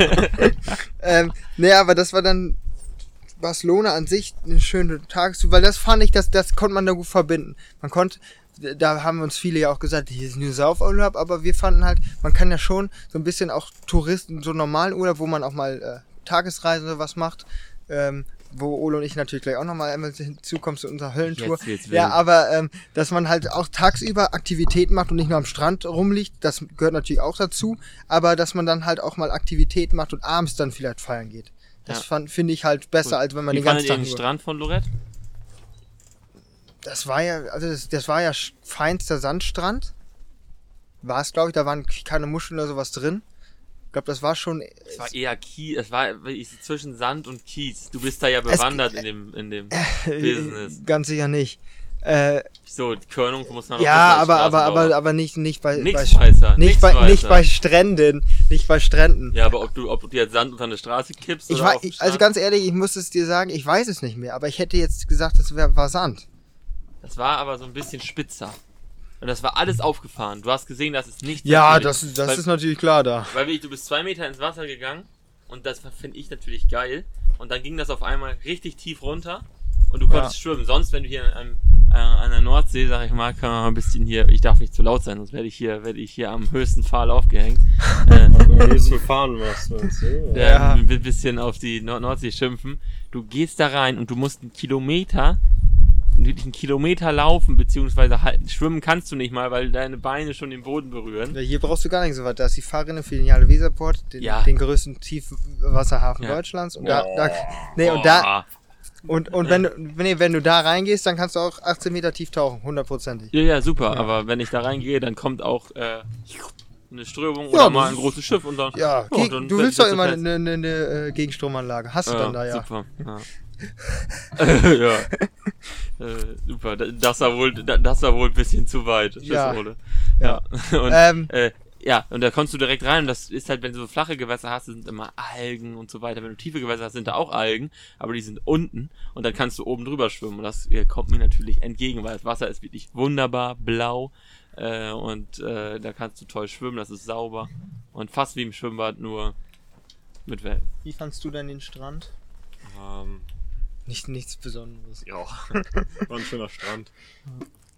ähm, nee, aber das war dann Barcelona an sich eine schöne Tagestour, weil das fand ich, das, das konnte man da gut verbinden. Man konnte, da haben uns viele ja auch gesagt, hier ist nur Saufurlaub, aber wir fanden halt, man kann ja schon so ein bisschen auch Touristen, so normalen Urlaub, wo man auch mal äh, Tagesreisen oder was macht, ähm, wo Ole und ich natürlich gleich auch nochmal einmal hinzukommen zu unserer Höllentour. Jetzt wild. Ja, aber ähm, dass man halt auch tagsüber Aktivitäten macht und nicht nur am Strand rumliegt, das gehört natürlich auch dazu, aber dass man dann halt auch mal Aktivitäten macht und abends dann vielleicht feiern geht. Das Ja. finde ich halt besser, als wenn man Wie den ganzen Tag den. Strand von Lorette? Das war ja, also das, das war ja feinster Sandstrand. War es, glaube ich, da waren keine Muscheln oder sowas drin. Ich glaube, das war schon. Es war eher Kies, es war zwischen Sand und Kies. Du bist da ja bewandert in dem, in dem Business. Ganz sicher nicht. Äh, So, die Körnung muss man ja, aber, aber, aber, aber nicht, nicht bei, bei, weißer, nicht, bei, nicht bei Stränden. Nicht bei Stränden. Ja, aber ob du, ob du jetzt Sand unter eine Straße kippst ich oder ich, also ganz ehrlich, ich muss es dir sagen, ich weiß es nicht mehr, aber ich hätte jetzt gesagt, das wär, war Sand. Das war aber so ein bisschen spitzer. Und das war alles aufgefahren. Du hast gesehen, dass es nicht Ja, das, das weil, ist natürlich klar da. Weil wirklich, du bist zwei Meter ins Wasser gegangen und das finde ich natürlich geil. Und dann ging das auf einmal richtig tief runter und du konntest schwimmen. Sonst, wenn du hier an, äh, an der Nordsee, sag ich mal, kann man mal ein bisschen hier, ich darf nicht zu laut sein, sonst werde ich hier, werde ich hier am höchsten Pfahl aufgehängt. äh, Wenn du zum Fahren machst, du? der Ja. ein bisschen auf die Nord Nordsee schimpfen. Du gehst da rein und du musst einen Kilometer, wirklich einen Kilometer laufen, beziehungsweise halt, schwimmen kannst du nicht mal, weil deine Beine schon den Boden berühren. Hier brauchst du gar nicht so weit. Da ist die Fahrrinnenfiliale Weserport, den, Ja. den größten Tiefwasserhafen Ja. Deutschlands. Und da, da, nee, und da, Oh. und, und wenn du, wenn, wenn du da reingehst, dann kannst du auch 18 Meter tief tauchen, hundertprozentig. Ja, ja, super, Ja. aber wenn ich da reingehe, dann kommt auch äh, eine Strömung Ja, oder mal ein großes Schiff und dann. Ja, Ja, geg- dann du willst doch immer eine, eine, eine äh, Gegenstromanlage. Hast du dann da, ja. Super. Ja. ja. Äh, super. Da- Das war wohl, da- das war wohl ein bisschen zu weit. Ja. Ole. Ja. Und, Ähm, äh, ja, und da kommst du direkt rein und das ist halt, wenn du so flache Gewässer hast, sind immer Algen und so weiter. Wenn du tiefe Gewässer hast, sind da auch Algen, aber die sind unten und dann kannst du oben drüber schwimmen und das äh, kommt mir natürlich entgegen, weil das Wasser ist wirklich wunderbar blau äh, und äh, da kannst du toll schwimmen, das ist sauber und fast wie im Schwimmbad, nur mit Wellen. wie fandst du denn den Strand? Ähm, Nicht, nichts Besonderes. ja, war ein schöner Strand.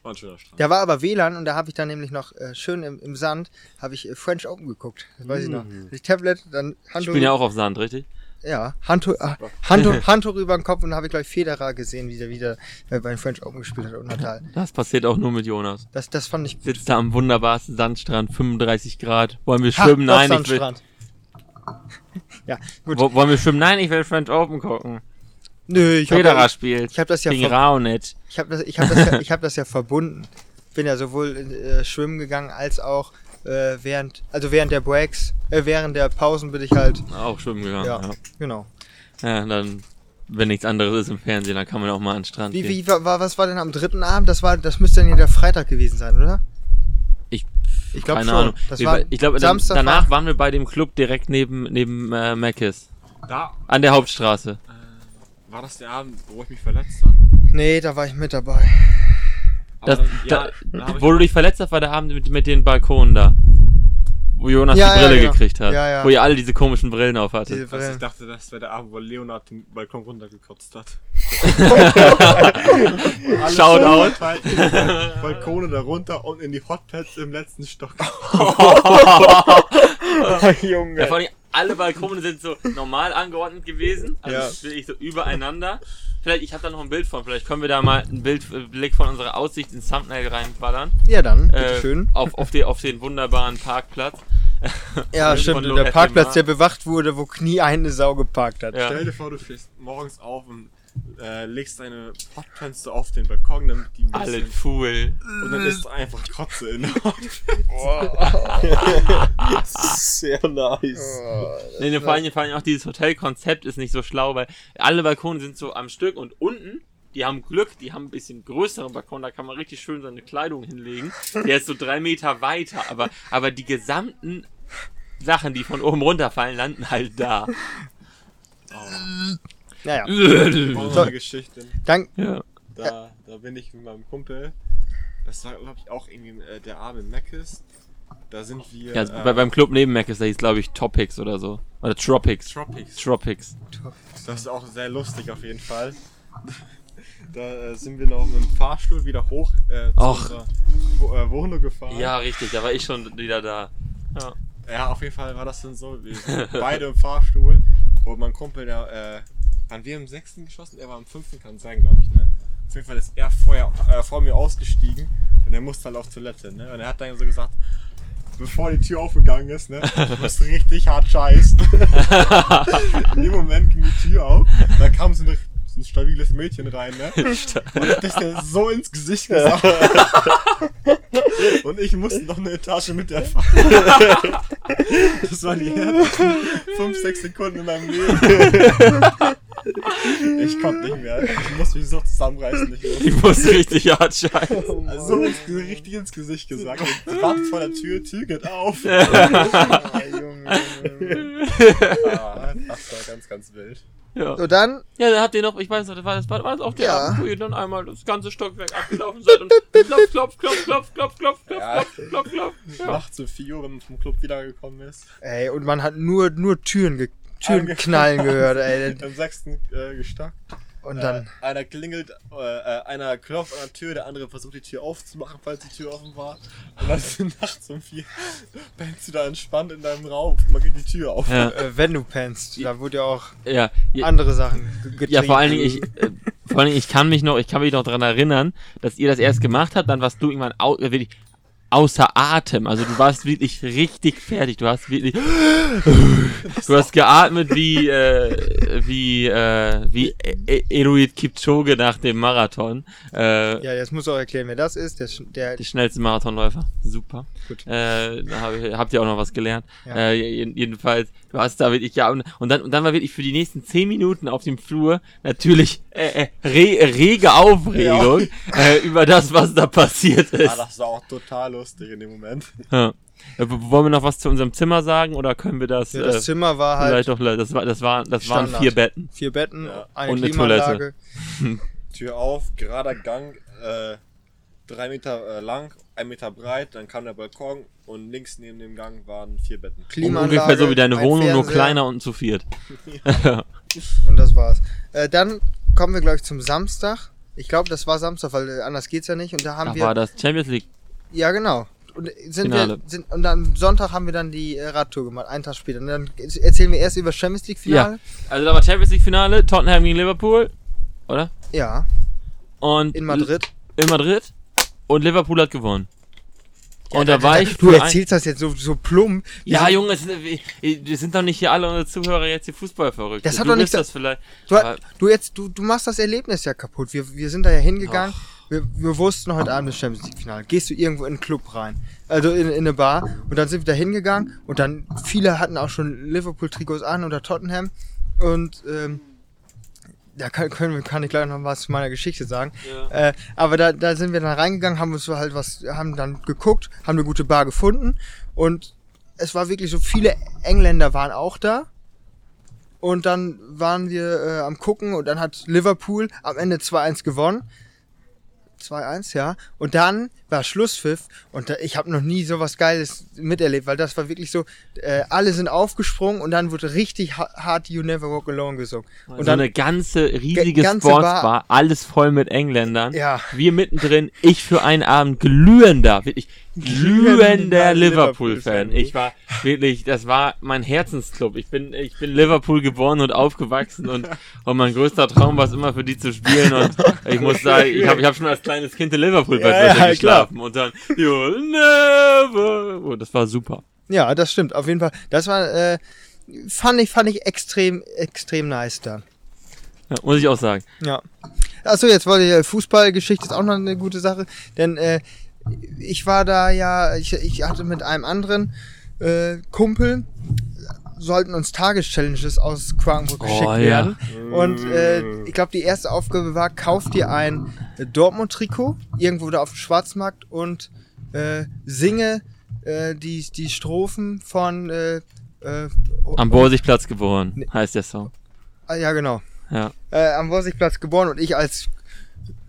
War ein schöner Strand. Da war aber WLAN und da habe ich dann nämlich noch äh, schön im, im Sand, habe ich äh, French Open geguckt. Das weiß ich noch. Ich Tablet, dann Ich Handtuch, bin ja auch auf Sand, richtig? ja, Handtuch, äh, Handtuch, Handtuch über den Kopf und dann habe ich gleich Federer gesehen, wie der wieder äh, bei den French Open gespielt hat und Natal. Das passiert auch nur mit Jonas. Das, das fand ich gut. Sitzt da am wunderbarsten Sandstrand, 35 Grad. Wollen wir Ha, schwimmen? doch, Nein, ich will. Ja, gut. Wo, wollen wir schwimmen? Nein, ich will French Open gucken. Nö, ich habe Federer ja, spielt. ich hab das ja Gegen Raunet. ich hab das, ich hab das, ja, ich hab das ja verbunden. Bin ja sowohl äh, schwimmen gegangen als auch äh, während, also während der Breaks, äh, während der Pausen bin ich halt, Auch schwimmen gegangen. ja, Ja. genau. ja. dann, wenn nichts anderes ist im Fernsehen, dann kann man auch mal an den Strand Wie, gehen. wie, war, was war denn am dritten Abend? Das war, das müsste dann ja der Freitag gewesen sein, oder? Ich, Ich glaube keine schon. Ahnung. Das Wir- war ich glaube, danach war, waren wir bei dem Club direkt neben, neben äh, Mackes. Da An der Hauptstraße. War das der Abend, wo ich mich verletzt habe. Nee, da war ich mit dabei. Das, dann- da, da wo du dich verletzt hast, war der Abend mit, mit den Balkonen da. Wo Jonas Ja, die ja, Brille genau. gekriegt hat. Ja, ja. Wo ihr alle diese komischen Brillen auf hattet. Also ich dachte, das wäre der Abend, wo Leonard den Balkon runtergekotzt hat. Shoutout. verteilt, Balkone da runter und in die Hotpads im letzten Stock. Junge. Ja, alle Balkone sind so normal angeordnet gewesen. Also Ja. wirklich so übereinander. Vielleicht, ich habe da noch ein Bild von. Vielleicht können wir da mal ein Bild, äh, Blick von unserer Aussicht ins Thumbnail reinballern. Ja, dann, Äh, bitteschön. auf, auf, die, auf den wunderbaren Parkplatz. Ja, stimmt. Der Parkplatz, der bewacht wurde, wo knie eine Sau geparkt hat. Ja. Stell dir vor, du stehst morgens auf und äh, legst deine so auf den Balkon, damit die ein Alle cool. Und dann ist einfach Kotze in der Hotpants. Sehr nice. Nee, nee, vor allem, vor allem auch dieses Hotelkonzept ist nicht so schlau, weil alle Balkone sind so am Stück und unten, die haben Glück, die haben ein bisschen größeren Balkon, da kann man richtig schön seine Kleidung hinlegen. Der ist so drei Meter weiter, aber, aber die gesamten Sachen, die von oben runterfallen, landen halt da. Naja. So. eine Geschichte. Dank, Ja. Da, da bin ich mit meinem Kumpel. Das war, glaube ich, auch irgendwie äh, der Abend Meckes. Da sind wir. Ja, äh, bei, beim Club neben Mac ist der hieß, glaube ich, Topics oder so. Oder Tropics. Tropics. Tropics. Das ist auch sehr lustig auf jeden Fall. Da äh, sind wir noch mit dem Fahrstuhl wieder hoch äh, zu Och. unserer Wo äh, Wohnung gefahren. Ja, richtig, da war ich schon wieder da. Ja. Ja, auf jeden Fall war das dann so. Wir sind beide im Fahrstuhl und mein Kumpel, der äh, Waren wir im sechsten geschossen? Er war im fünften, kann sein, glaube ich, ne? Auf jeden Fall ist er vorher, äh, vor mir ausgestiegen und er musste halt auf Toilette, ne? Und er hat dann so gesagt, bevor die Tür aufgegangen ist, ne? Du musst richtig hart scheißen. In dem Moment ging die Tür auf, da kam so, eine, so ein stabiles Mädchen rein, ne? Und hat der so ins Gesicht gesagt. Und ich musste noch eine Etage mit der fahren. Das war die härtesten 5, 6 Sekunden in meinem Leben. Ich konnte nicht mehr. Ich musste mich so zusammenreißen. Ich Ich musste richtig hart scheißen. also so ins, richtig ins Gesicht gesagt. Und wartet vor der Tür, Tür geht auf. Ah, Junge, Junge. Ah, das war ganz, ganz wild. Ja. So, dann, Ja, da habt ihr noch, ich weiß das war, das war, das auch der Ja. Abend, wo ihr dann einmal das ganze Stockwerk abgelaufen seid und klopf, klopf, klopf, klopf, klopf, klopf, klopf, Ja. klopf, klopf, klopf. Ja. Nachts um 4 Uhr, wenn man vom Club wiedergekommen ist. ey, und man hat nur, nur Türen, ge Türen knallen gehört, ey. Im sechsten äh, Gestockt. Und Äh, dann, einer klingelt, äh, äh, einer klopft an der Tür, der andere versucht die Tür aufzumachen, falls die Tür offen war. Und dann sind nachts um vier, bist du da entspannt in deinem Raum und man geht die Tür auf. Ja. äh, wenn du pennst, da wurde ja auch Ja, ja, andere Sachen ge- getrieben. ja, vor allen Dingen, ich, äh, vor allen Dingen, ich kann mich noch, ich kann mich noch dran erinnern, dass ihr das erst gemacht habt, dann warst du irgendwann au, äh, wirklich außer Atem. Also du warst wirklich richtig fertig. Du hast wirklich, du hast geatmet wie, äh, wie, äh, wie E- E- Eruid Kipchoge nach dem Marathon. Äh, Ja, jetzt muss auch erklären, wer das ist. Der, der Die schnellste Marathonläufer. Super. Gut. Äh, hab habt ihr auch noch was gelernt. Ja. Äh, jeden- jedenfalls, hast da wirklich, ja, und, und, dann, und dann war wirklich für die nächsten zehn Minuten auf dem Flur natürlich äh, äh, re, rege Aufregung äh, über das, was da passiert Ah, ist. das war auch total lustig in dem Moment. Ja. Äh, wollen wir noch was zu unserem Zimmer sagen oder können wir das, ja, das äh, Zimmer war halt vielleicht doch, das war, das war, das waren Standard. vier Betten. vier Betten, Ja. eine Und eine Klimaanlage. Tür auf, gerader Gang, äh, drei Meter äh, lang, ein Meter breit, dann kam der Balkon und links neben dem Gang waren vier Betten. Klimaanlage, Ungefähr so wie deine ein Wohnung, nur kleiner und zu viert. Und das war's. Äh, dann kommen wir, glaube ich, zum Samstag. Ich glaube, das war Samstag, weil äh, anders geht's ja nicht. Und da haben Da wir. war das Champions League. Ja, genau. Und äh, sind Finale. wir, sind, und dann Sonntag haben wir dann die Radtour gemacht, einen Tag später. Und dann erzählen wir erst über das Champions League Finale. Also da war Champions League Finale, Tottenham gegen Liverpool, oder? Ja, Und in Madrid. in Madrid und Liverpool hat gewonnen. und da war ich Du erzählst das jetzt so, so plump. Ja, sind- Junge, wir sind doch nicht hier alle unsere Zuhörer jetzt hier Fußball verrückt. Das hat du doch nichts- das vielleicht. Du, du, jetzt, du, du machst das Erlebnis ja kaputt. Wir, wir sind da ja hingegangen. Wir, wir wussten heute Abend das Champions League Finale. Gehst du irgendwo in einen Club rein, also in, in eine Bar und dann sind wir da hingegangen und dann viele hatten auch schon Liverpool Trikots an oder Tottenham und ähm, da kann, können wir, kann ich gleich noch was zu meiner Geschichte sagen. Ja. Äh, aber da, da sind wir dann reingegangen, haben uns so halt was, haben dann geguckt, haben eine gute Bar gefunden und es war wirklich so, viele Engländer waren auch da. Und dann waren wir äh, am gucken und dann hat Liverpool am Ende 2-1 gewonnen. 2-1, ja. Und dann war Schlusspfiff und da, ich habe noch nie sowas Geiles miterlebt, weil das war wirklich so, äh, alle sind aufgesprungen und dann wurde richtig ha- hart You Never Walk Alone gesungen. Und so dann, eine ganze riesige ganze Sportsbar, Bar- alles voll mit Engländern. Ja. Wir mittendrin, ich für einen Abend glühender, wirklich glühender Liverpool-Fan. Ich war wirklich, das war mein Herzensclub. Ich bin, ich bin Liverpool geboren und aufgewachsen und, und mein größter Traum war es immer für die zu spielen und ich muss sagen, ich habe ich hab schon als kleines Kind in Liverpool Ja, ja, klar. geschlafen und dann, you'll never, oh, das war super. ja, das stimmt, auf jeden Fall. Das war, äh, fand ich, fand ich extrem, extrem nice da. Ja, muss ich auch sagen. Ja. Achso, jetzt wollte ich, äh, Fußballgeschichte ist auch noch eine gute Sache, denn äh, ich war da ja, ich, ich hatte mit einem anderen äh, Kumpel, sollten uns Tageschallenges aus Quakenbrück Oh, geschickt ja. werden. Und äh, ich glaube, die erste Aufgabe war, kauf dir ein Dortmund-Trikot, irgendwo da auf dem Schwarzmarkt und äh, singe äh, die, die Strophen von äh, äh, Am Borsigplatz geboren, heißt der Song. ah, ja genau. Ja. äh, am Worsigplatz geboren und ich als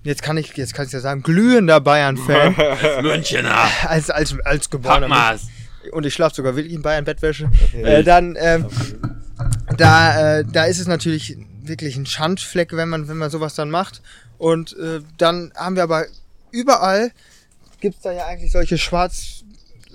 jetzt kann ich jetzt kann ich ja sagen glühender Bayern-Fan. Münchener, als als als geborener Packmas. und ich schlafe sogar wirklich in Bayern Bettwäsche. Äh, dann ähm, da äh, da ist es natürlich wirklich ein Schandfleck wenn man wenn man sowas dann macht. Und äh, dann haben wir aber überall gibt's da ja eigentlich solche schwarz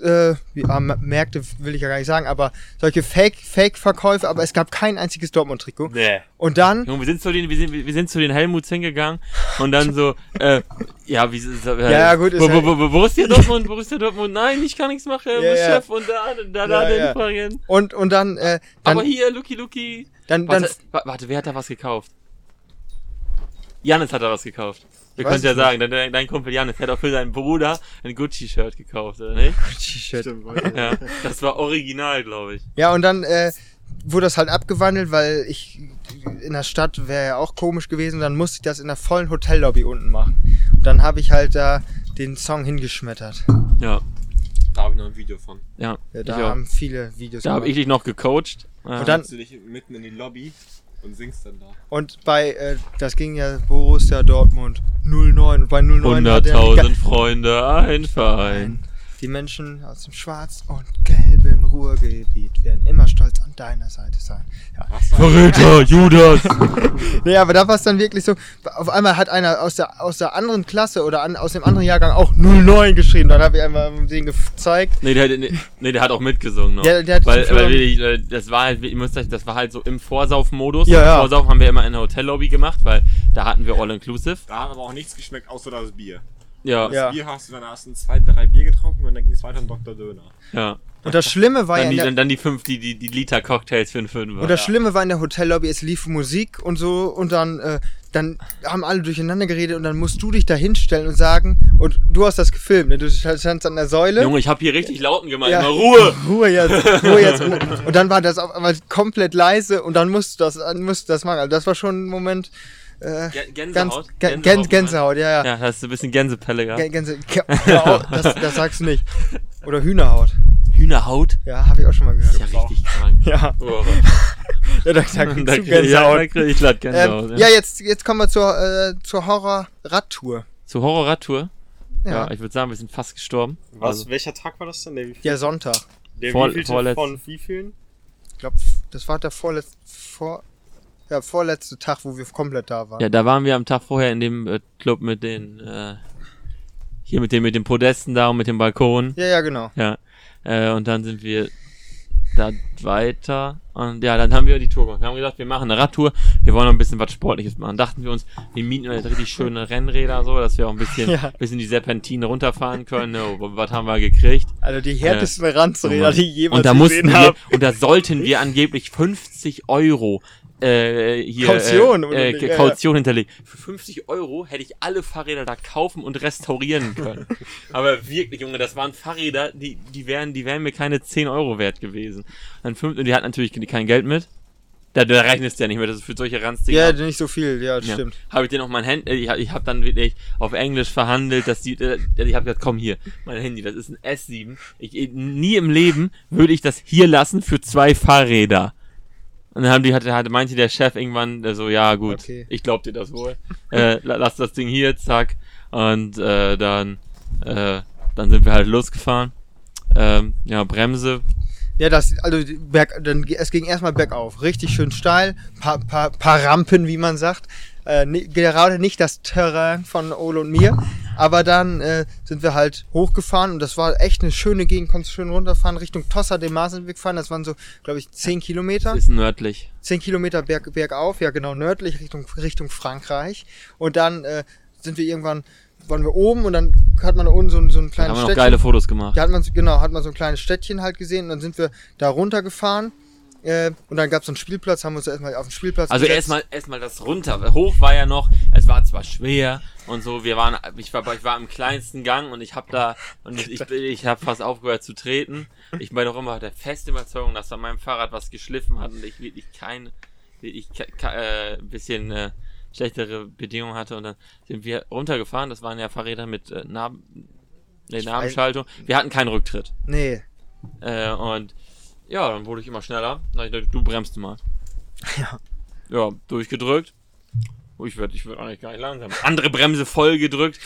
äh, wie, ah, Märkte will ich ja gar nicht sagen, aber solche Fake, Fake-Verkäufe, aber es gab kein einziges Dortmund-Trikot. Nee. Und dann, Junge, wir sind zu den, wir sind, wir sind zu den Helmuts hingegangen und dann so, äh, ja, wie, so, äh, Ja, gut, ist wo, wo, wo, wo, Borussia Dortmund, Borussia Dortmund, nein, ich kann nichts machen, Ja, ja. Chef und da, da, da, Ja, den ja. Und, und dann, äh, dann, Aber hier, Luki, Luki. dann, dann, Warte, wa- warte, wer hat da was gekauft? Janis hat da was gekauft. Wir Weiß können ja sagen, dein, dein, Kumpel Janis, hat auch für seinen Bruder ein Gucci-Shirt gekauft, oder nicht? Weiß Ja, das war original, glaube ich. Ja, und dann äh, wurde das halt abgewandelt, weil ich in der Stadt wäre ja auch komisch gewesen. Dann musste ich das in der vollen Hotellobby unten machen. Und dann habe ich halt da den Song hingeschmettert. Ja, Da habe ich noch ein Video von. ja. Ja, da haben viele Videos Da habe ich dich noch gecoacht. Und dann- Setzt du dich mitten in die Lobby und singst dann da. Und bei, äh, das ging ja Borussia Dortmund 09. Und bei 09 hat er 100.000 Freunde, ein Verein. Die Menschen aus dem schwarz und gelben Ruhrgebiet werden immer stolz an deiner Seite sein. Ja. Verräter, Judas! Nee, aber da war es dann wirklich so, auf einmal hat einer aus der, aus der anderen Klasse oder an, aus dem anderen Jahrgang auch 09 geschrieben. Dann habe ich einmal den gezeigt. Nee, der, nee, nee, der hat auch mitgesungen noch. Der- der hat weil, weil wir, äh, das war halt, ihr müsst euch, das war halt so im Vorsaufmodus. Ja, ja. Vorsauf haben wir immer in der Hotellobby gemacht, weil da hatten wir All-Inclusive. Da hat aber auch nichts geschmeckt, außer das Bier. Ja, Das ja. Ja. Bier hast du dann erst ein, zwei, drei Bier getrunken und dann ging es weiter in Dr. Döner. Und das Schlimme war ja Dann, in die, der, dann, dann die fünf, die, die, die Liter Cocktails für einen Fünfer. und das Schlimme war in der Hotellobby, es lief Musik und so und dann, äh, dann haben alle durcheinander geredet und dann musst du dich da hinstellen und sagen, und du hast das gefilmt, ne? du standst an der Säule. Junge, ich habe hier richtig lauten gemeint. Ja. Immer Ruhe! Ruhe jetzt, Ruhe jetzt. Und, und dann war das auf einmal komplett leise und dann musst du das, dann musst du das machen. Also das war schon ein Moment, äh, Gä- ganz, Gänsehaut. Gä- Gänse, Gänsehaut, ja, ja. Ja, hast du ein bisschen Gänsepelle gehabt. Gä- Gänse, ja, auch, das, das sagst du nicht. Oder Hühnerhaut. Hühnerhaut? Ja, habe ich auch schon mal Ist gehört. ja richtig krank. Ja, Oh. ja da, da kriegst Da du krieg ich, ja, da Gänsehaut. krieg ich glatt Gänsehaut. Ähm, ja, jetzt, jetzt kommen wir zur, äh, zur Horror-Radtour. Zur Horrorradtour? Ja. Ja, ich würde sagen, wir sind fast gestorben. Was, Also, welcher Tag war das denn? Der, wie viel, der Sonntag. der Vor- wievielte vorletz- von wie vielen? Ich glaube, das war der vorletzte, vor, ja, vorletzte Tag, wo wir komplett da waren. ja, da waren wir am Tag vorher in dem äh, Club mit den, äh, hier mit den, mit den Podesten da und mit dem Balkon. ja, ja, genau. Ja. Äh, und dann sind wir da weiter. Und ja, dann haben wir die Tour gemacht. Wir haben gesagt, wir machen eine Radtour. Wir wollen noch ein bisschen was Sportliches machen. Dachten wir uns, wir mieten jetzt richtig schöne Rennräder, so, dass wir auch ein bisschen, Ja. bisschen die Serpentine runterfahren können. Ne, was haben wir gekriegt? Also die härtesten Ranzräder, die ich jemals und da mussten wir, habe. und da sollten wir angeblich 50 Euro äh, hier Kaution, äh, äh, nicht? Ja, ja. Kaution hinterlegt. Für 50 Euro hätte ich alle Fahrräder da kaufen und restaurieren können. Aber wirklich, Junge, das waren Fahrräder, die, die wären, die wären mir keine 10 Euro wert gewesen. Dann fünf, und die hatten natürlich kein Geld mit. Da, da rechnest du ja nicht mehr, das ist für solche Ranzdinger. Ja, nicht so viel, ja, Ja. stimmt. Habe ich dir noch mein Handy, ich, hab- ich habe dann wirklich auf Englisch verhandelt, dass die, äh, ich habe gesagt, komm hier, mein Handy, das ist ein S7. Ich, eh, nie im Leben würde ich das hier lassen für zwei Fahrräder. Und dann haben die, hatte, hatte, meinte der Chef irgendwann so, ja gut, Okay. ich glaub dir das wohl. äh, la- lass das Ding hier, zack. Und äh, dann, äh, dann sind wir halt losgefahren. Ähm, ja, Bremse. Ja, das, also berg, dann, es ging erstmal bergauf, richtig schön steil, paar, paar, paar Rampen, wie man sagt. Äh, ni- gerade nicht das Terrain von Ole und mir, aber dann äh, sind wir halt hochgefahren und das war echt eine schöne Gegend, konntest schön runterfahren, Richtung Tossa de Mar sind wir gefahren, das waren so, glaube ich, 10 Kilometer. Ist nördlich. 10 Kilometer berg, bergauf, ja genau, nördlich Richtung, Richtung Frankreich. Und dann äh, sind wir irgendwann, waren wir oben und dann hat man da unten so, ein- so ein Da kleines haben wir noch Städtchen. geile Fotos gemacht. Ja, hat man, genau, hat man so ein kleines Städtchen halt gesehen und dann sind wir da runtergefahren. Äh, und dann gab es so einen Spielplatz, haben wir uns erstmal auf den Spielplatz Also erstmal erstmal das runter. Hoch war ja noch, es war zwar schwer und so, wir waren ich war ich war im kleinsten Gang und ich habe da und ich ich, ich habe fast aufgehört zu treten. Ich bin doch immer der festen Überzeugung, dass an meinem Fahrrad was geschliffen hat und ich wirklich kein wirklich äh, bisschen äh, schlechtere Bedingungen hatte und dann sind wir runtergefahren. Das waren ja Fahrräder mit äh, Narben, nee, Nabenschaltung. Wir hatten keinen Rücktritt. Nee. Äh, und ja, dann wurde ich immer schneller. Hab ich gedacht, du bremst mal. Ja. Ja, durchgedrückt. Oh, ich werde ich werd eigentlich gar nicht langsam. Andere Bremse voll gedrückt.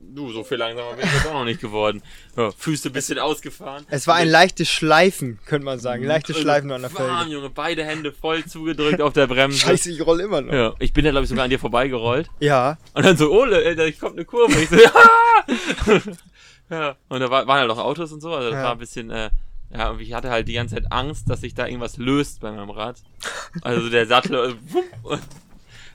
Du, so viel langsamer bin ich jetzt auch noch nicht geworden. Ja, Füße ein bisschen ausgefahren. Es war ein leichtes Schleifen, könnte man sagen. Leichtes Also Schleifen an der warm, Felge. Junge, beide Hände voll zugedrückt auf der Bremse. Scheiße, ich roll immer noch. Ja. Ja, ich bin ja, glaube ich, sogar an dir vorbeigerollt. ja. Und dann so, Ole, ey, da kommt eine Kurve. Ich so, ja! Ja. Und da war, waren halt auch Autos und so, also das Ja. war ein bisschen, äh, ja, und ich hatte halt die ganze Zeit Angst, dass sich da irgendwas löst bei meinem Rad. Also der Sattel, äh, und,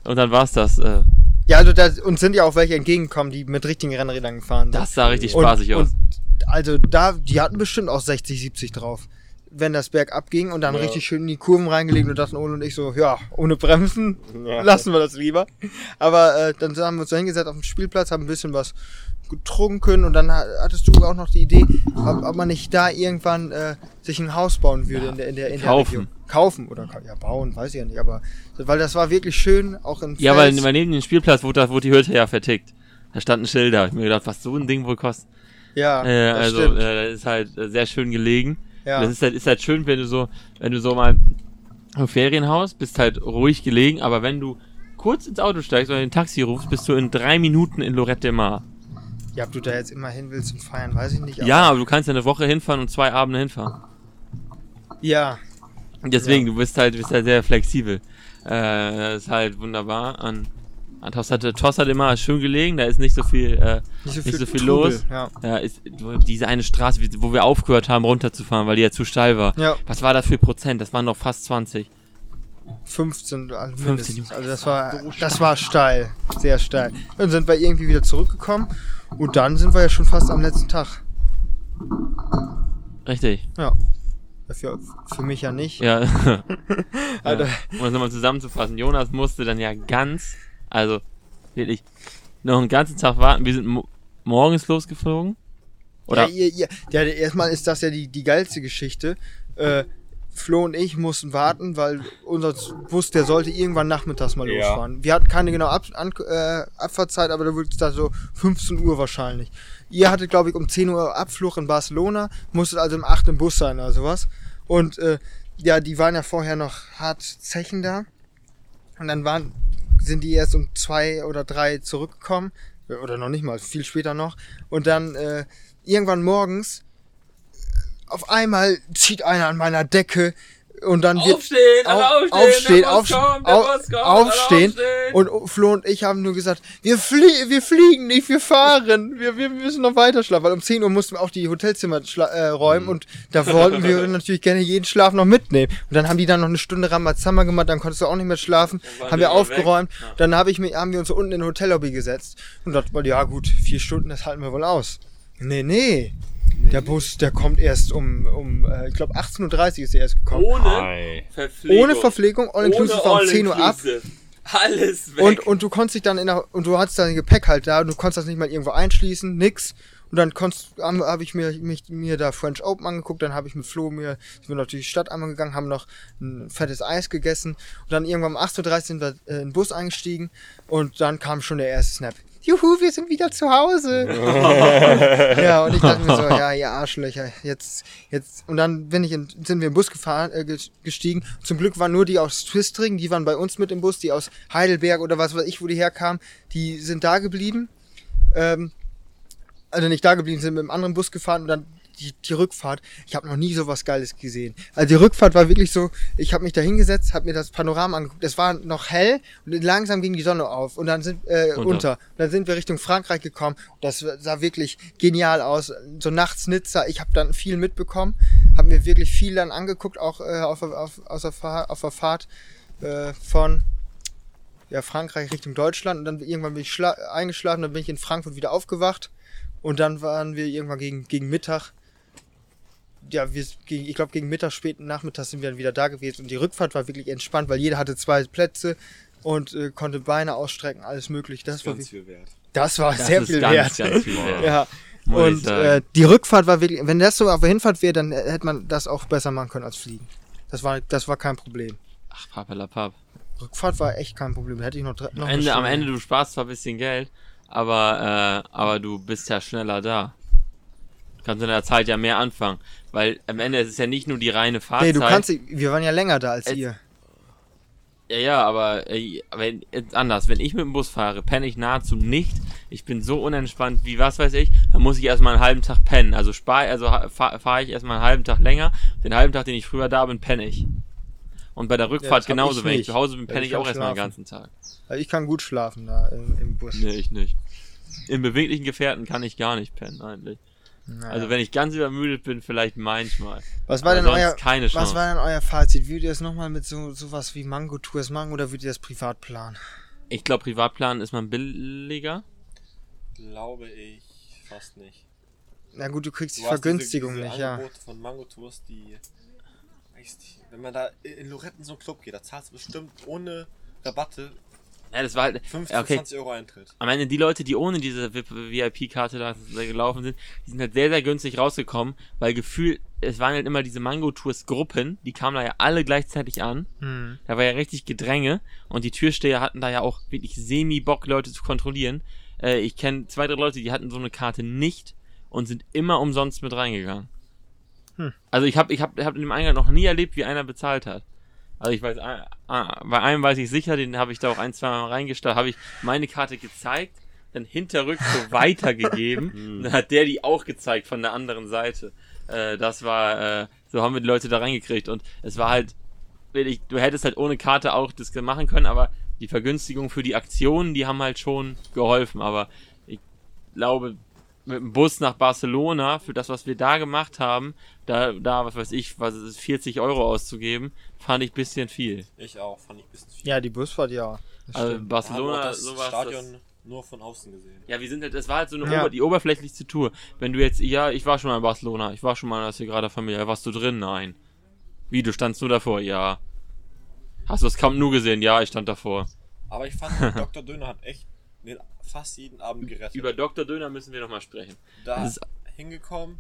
und dann war's das. Äh, Ja, also da, uns sind ja auch welche entgegengekommen, die mit richtigen Rennrädern gefahren sind. das sah richtig Und- spaßig aus. Und also da, die hatten bestimmt auch 60, 70 drauf. Wenn das bergab ging und dann Ja. richtig schön in die Kurven reingelegt und dachten Ole und ich so, ja, ohne Bremsen Ja. lassen wir das lieber. Aber äh, dann haben wir uns da hingesetzt auf dem Spielplatz, haben ein bisschen was getrunken und dann ha- hattest du auch noch die Idee, ob, ob man nicht da irgendwann äh, sich ein Haus bauen würde in der in der in kaufen. der Region. Kaufen oder ja bauen, weiß ich ja nicht, aber weil das war wirklich schön, auch in Ja, weil Fels. weil neben dem Spielplatz wurde, da- wurde die Hütte ja vertickt. Da standen Schilder. Ich hab mir gedacht, was so ein Ding wohl kostet. ja, Äh, das also, stimmt. äh, das ist halt äh, sehr schön gelegen. ja. Das ist halt, ist halt schön, wenn du so, wenn du so mal im Ferienhaus bist halt ruhig gelegen, aber wenn du kurz ins Auto steigst oder den Taxi rufst, bist du in drei Minuten in Lorette de Mar. Ja, ob du da jetzt immer hin willst zum Feiern, weiß ich nicht. aber- Ja, aber du kannst ja eine Woche hinfahren und zwei Abende hinfahren. Ja, Und deswegen, du bist halt, bist halt sehr flexibel. Äh, das ist halt wunderbar. An, an Tossa, Tossa de Mar ist schön gelegen, da ist nicht so viel, äh, nicht so Nicht viel, so viel Trubel, los. Ja. ja, ist diese eine Straße, wo wir aufgehört haben, runterzufahren, weil die ja zu steil war. ja, Was war das für Prozent? Das waren noch fast 20. 15, also 15, mindestens. Junge, Also das war, das war steil, sehr steil. Dann sind wir irgendwie wieder zurückgekommen und dann sind wir ja schon fast am letzten Tag. Richtig. Ja. Für, für mich ja nicht. Ja. Alter. ja. Um das nochmal zusammenzufassen, Jonas musste dann ja ganz, also wirklich, noch einen ganzen Tag warten. Wir sind mo morgens losgeflogen. Oder? Ja, ihr, ihr, ja, erstmal ist das ja die, die geilste Geschichte. Äh, Flo und ich mussten warten, weil unser Bus, der sollte irgendwann nachmittags mal Ja. losfahren. Wir hatten keine genaue Ab an, äh, Abfahrtzeit, aber da wird da so 15 Uhr wahrscheinlich. Ihr hattet, glaube ich, um 10 Uhr Abflug in Barcelona, musstet also um 8 im Bus sein oder sowas. Und äh, ja, die waren ja vorher noch hart Zechen da. Und dann waren, sind die erst um zwei oder drei zurückgekommen. Oder noch nicht mal, viel später noch. Und dann äh, irgendwann morgens auf einmal zieht einer an meiner Decke und dann wird Aufstehen, auf- alle aufstehen, aufstehen, auf- alle aufstehen. aufstehen. und Flo und ich haben nur gesagt, wir, flie wir fliegen nicht, wir fahren, wir, wir müssen noch weiter schlafen, weil um 10 Uhr mussten wir auch die Hotelzimmer äh, räumen und da wollten wir natürlich gerne jeden Schlaf noch mitnehmen. Und dann haben die dann noch eine Stunde Ramazamba gemacht, dann konntest du auch nicht mehr schlafen, haben wir aufgeräumt. Ja. dann hab ich mich, haben wir uns unten in der Hotellobby gesetzt und dachte, ja gut, vier Stunden, das halten wir wohl aus. Nee, nee. Der Bus, der kommt erst um, um äh, ich glaube 18.30 Uhr ist er erst gekommen. Ohne Hi. Verpflegung. Ohne Verpflegung, all inclusive war um 10 Uhr ab. Alles weg. Und, und du konntest dich dann in der, und du hattest dein Gepäck halt da, und du konntest das nicht mal irgendwo einschließen, nix. Und dann konntest, habe hab ich mir, mich, mir da French Open angeguckt, dann habe ich mit Flo mir, sind wir noch durch die Stadt einmal gegangen, haben noch ein fettes Eis gegessen und dann irgendwann um 8.30 Uhr sind wir äh, in den Bus eingestiegen und dann kam schon der erste Snap. Juhu, wir sind wieder zu Hause. ja, und ich dachte mir so, ja, ihr Arschlöcher, jetzt, jetzt, und dann bin ich in, sind wir im Bus gefahren, äh, ge- gestiegen. Zum Glück waren nur die aus Twistring, die waren bei uns mit im Bus, die aus Heidelberg oder was weiß ich, wo die herkamen, die sind da geblieben. Ähm, also nicht da geblieben, sind mit einem anderen Bus gefahren und dann die, die Rückfahrt. Ich habe noch nie sowas Geiles gesehen. Also die Rückfahrt war wirklich so, ich habe mich da hingesetzt, habe mir das Panorama angeguckt. Es war noch hell und langsam ging die Sonne auf und dann sind äh, Unter. unter. Und dann sind wir Richtung Frankreich gekommen. Das sah wirklich genial aus. So nachts Nizza. Ich habe dann viel mitbekommen, habe mir wirklich viel dann angeguckt, auch äh, auf, auf, auf, der Fahr auf der Fahrt äh, von ja, Frankreich Richtung Deutschland und dann irgendwann bin ich schla- eingeschlafen, dann bin ich in Frankfurt wieder aufgewacht und dann waren wir irgendwann gegen, gegen Mittag, ja, wir, ich glaube gegen Mittag, späten Nachmittag sind wir dann wieder da gewesen und die Rückfahrt war wirklich entspannt, weil jeder hatte zwei Plätze und äh, konnte Beine ausstrecken, alles möglich. Das, war, Ganz viel wert. das war das sehr ist viel ganz, wert. ganz viel wert. Ja, und äh, die Rückfahrt war wirklich, wenn das so auf der Hinfahrt wäre, dann hätte man das auch besser machen können als fliegen. Das war, das war kein Problem. Ach, papalapap. Rückfahrt war echt kein Problem. Hätte ich noch, noch Am Ende, am. Ende, du sparst zwar ein bisschen Geld, aber, äh, aber du bist ja schneller da. Du kannst in der Zeit ja mehr anfangen. Weil am Ende ist es ja nicht nur die reine Fahrzeit. Nee, du kannst, wir waren ja länger da als Es- ihr. Ja, ja, aber äh, wenn, anders. Wenn ich mit dem Bus fahre, penne ich nahezu nicht. Ich bin so unentspannt wie was weiß ich. Dann muss ich erstmal einen halben Tag pennen. Also spar, also fahre fahr ich erstmal einen halben Tag länger. Den halben Tag, den ich früher da bin, penne ich. Und bei der Rückfahrt hab genauso. ich Wenn ich zu Hause bin, Ja, penne ich ich auch erstmal den ganzen Tag. Also ich kann gut schlafen da im, im Bus. Nee, ich nicht. In beweglichen Gefährten kann ich gar nicht pennen, eigentlich. Naja. Also wenn ich ganz übermüdet bin, vielleicht manchmal. was war denn euer, keine was war denn euer Fazit? Würdet ihr es nochmal mit so sowas wie Mango Tours machen oder würdet ihr das privat planen? Ich glaube, Privatplan ist man billiger. Glaube ich fast nicht. Na gut, du kriegst die Du hast Vergünstigung diese, nicht, diese ja. Angebote von Mango Tours, die. Weiß nicht, wenn man da in Loretten so einen Club geht, da zahlst du bestimmt ohne Rabatte Ja, das war halt. 15, ja, okay. 20 Euro Eintritt. Am Ende die Leute, die ohne diese VIP-Karte da gelaufen sind, die sind halt sehr, sehr günstig rausgekommen, weil gefühlt, es waren halt immer diese Mango-Tours-Gruppen, die kamen da ja alle gleichzeitig an. Hm. Da war ja richtig Gedränge und die Türsteher hatten da ja auch wirklich semi-Bock, Leute zu kontrollieren. Äh, ich kenne zwei, drei Leute, die hatten so eine Karte nicht und sind immer umsonst mit reingegangen. Hm. Also ich habe ich hab, hab in dem Eingang noch nie erlebt, wie einer bezahlt hat. Also ich weiß, ah, ah, bei einem weiß ich sicher, den habe ich da auch ein, zwei Mal reingestellt, habe ich meine Karte gezeigt, dann hinterrück so weitergegeben und dann hat der die auch gezeigt von der anderen Seite. Äh, das war, äh, so haben wir die Leute da reingekriegt und es war halt, wirklich, du hättest halt ohne Karte auch das machen können, aber die Vergünstigung für die Aktionen, die haben halt schon geholfen, aber ich glaube, mit dem Bus nach Barcelona, für das, was wir da gemacht haben, da, da, was weiß ich, was ist 40 Euro auszugeben, fand ich ein bisschen viel. Ich auch, fand ich ein bisschen viel. Ja, die Busfahrt, ja. Das Also stimmt. Barcelona, auch das sowas. Stadion Das, nur von außen gesehen. ja, wir sind halt, das war halt so eine Ja. Ober, die oberflächlichste Tour. Wenn du jetzt, ja, ich war schon mal in Barcelona, ich war schon mal in der Sagrada Familia, warst du drin? Nein. Wie, du standst nur davor? Ja. Hast du das Camp Nou gesehen? Ja, ich stand davor. Aber ich fand, Dr. Döner hat echt fast jeden Abend gerettet. Über Dr. Döner müssen wir nochmal sprechen. da Das ist- hingekommen,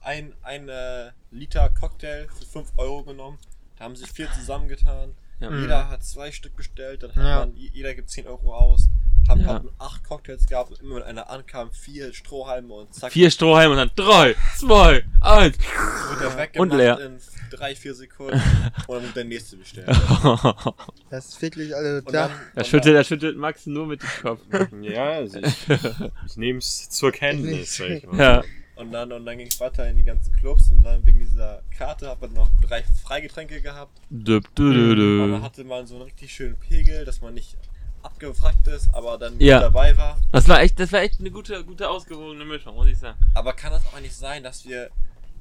ein, ein äh, Liter Cocktail für 5 Euro genommen. Da haben sich vier zusammengetan. Ja. Jeder hat zwei Stück bestellt, dann hat Ja. man, jeder gibt 10 Euro aus. Haben Ja. haben acht Cocktails gehabt und immer wenn einer ankam, vier Strohhalme und zack, Vier Strohhalme und dann drei, zwei, eins. wird er weggemacht Und leer. in drei, vier Sekunden und dann wird der nächste bestellt. Das ist wirklich, also Und da. und schüttelt, da schüttelt Max nur mit dem Kopf. Ja, also ich, ich nehme es zur Kenntnis. sag ich mal. Ja. Und dann, und dann ging es weiter in die ganzen Clubs und dann wegen dieser Karte hat man noch drei Freigetränke gehabt. Düb, dü, dü, Und dü. dann hatte man so einen richtig schönen Pegel, dass man nicht abgefragt ist, aber dann Ja. dabei war. Das war echt, das war echt eine gute, gute ausgewogene Mischung, muss ich sagen. Aber kann das auch nicht sein, dass wir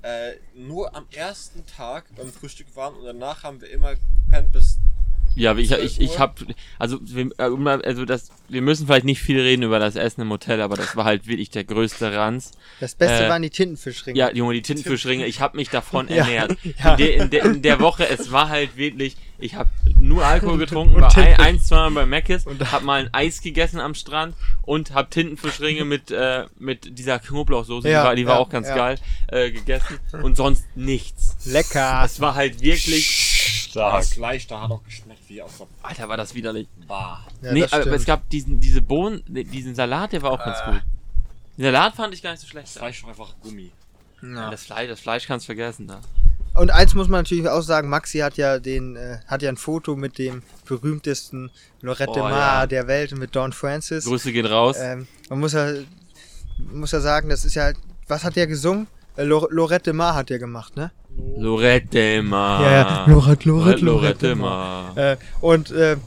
äh, nur am ersten Tag beim Frühstück waren und danach haben wir immer gepennt bis. Ja, aber ich, 12 ich, ich Uhr? hab, also, wir, äh, mal- also das, wir müssen vielleicht nicht viel reden über das Essen im Hotel, aber das war halt wirklich der größte Ranz. Das Beste Äh, waren die Tintenfischringe. Ja, Junge, die Tintenfischringe, ich habe mich davon Ja, ernährt. ja. In, der, in, der, in der Woche, es war halt wirklich, ich habe nur Alkohol getrunken, Und war ein, Tintenfisch. eins, zweimal bei Mc's, Und- hab mal ein Eis gegessen am Strand und hab Tintenfischringe mit, äh, mit dieser Knoblauchsoße, Ja, die war, die war ja, auch ganz ja. geil, äh, gegessen und sonst nichts. Lecker. Es war halt wirklich, Stark. Das Fleisch da hat auch geschmeckt wie aus der Alter, war das widerlich. Bar. Ja, nee, das aber es gab diesen, diese Bohnen, diesen Salat, der war auch ganz gut. Den Salat fand ich gar nicht so schlecht. Das Fleisch war einfach Gummi. Ja. Das Fleisch, das Fleisch kannst vergessen da. Und eins muss man natürlich auch sagen, Maxi hat ja den, äh, hat ja ein Foto mit dem berühmtesten Lorette Oh, Mar ja. der Welt mit Don Francis. Grüße gehen raus. Ähm, man muss ja, muss ja sagen, das ist ja, was hat der gesungen? Äh, Lor Lorette Mar hat der gemacht, ne? Lorette Mar. Ja, ja, Lorette, Lorette, Lorette Mar. Äh, und äh,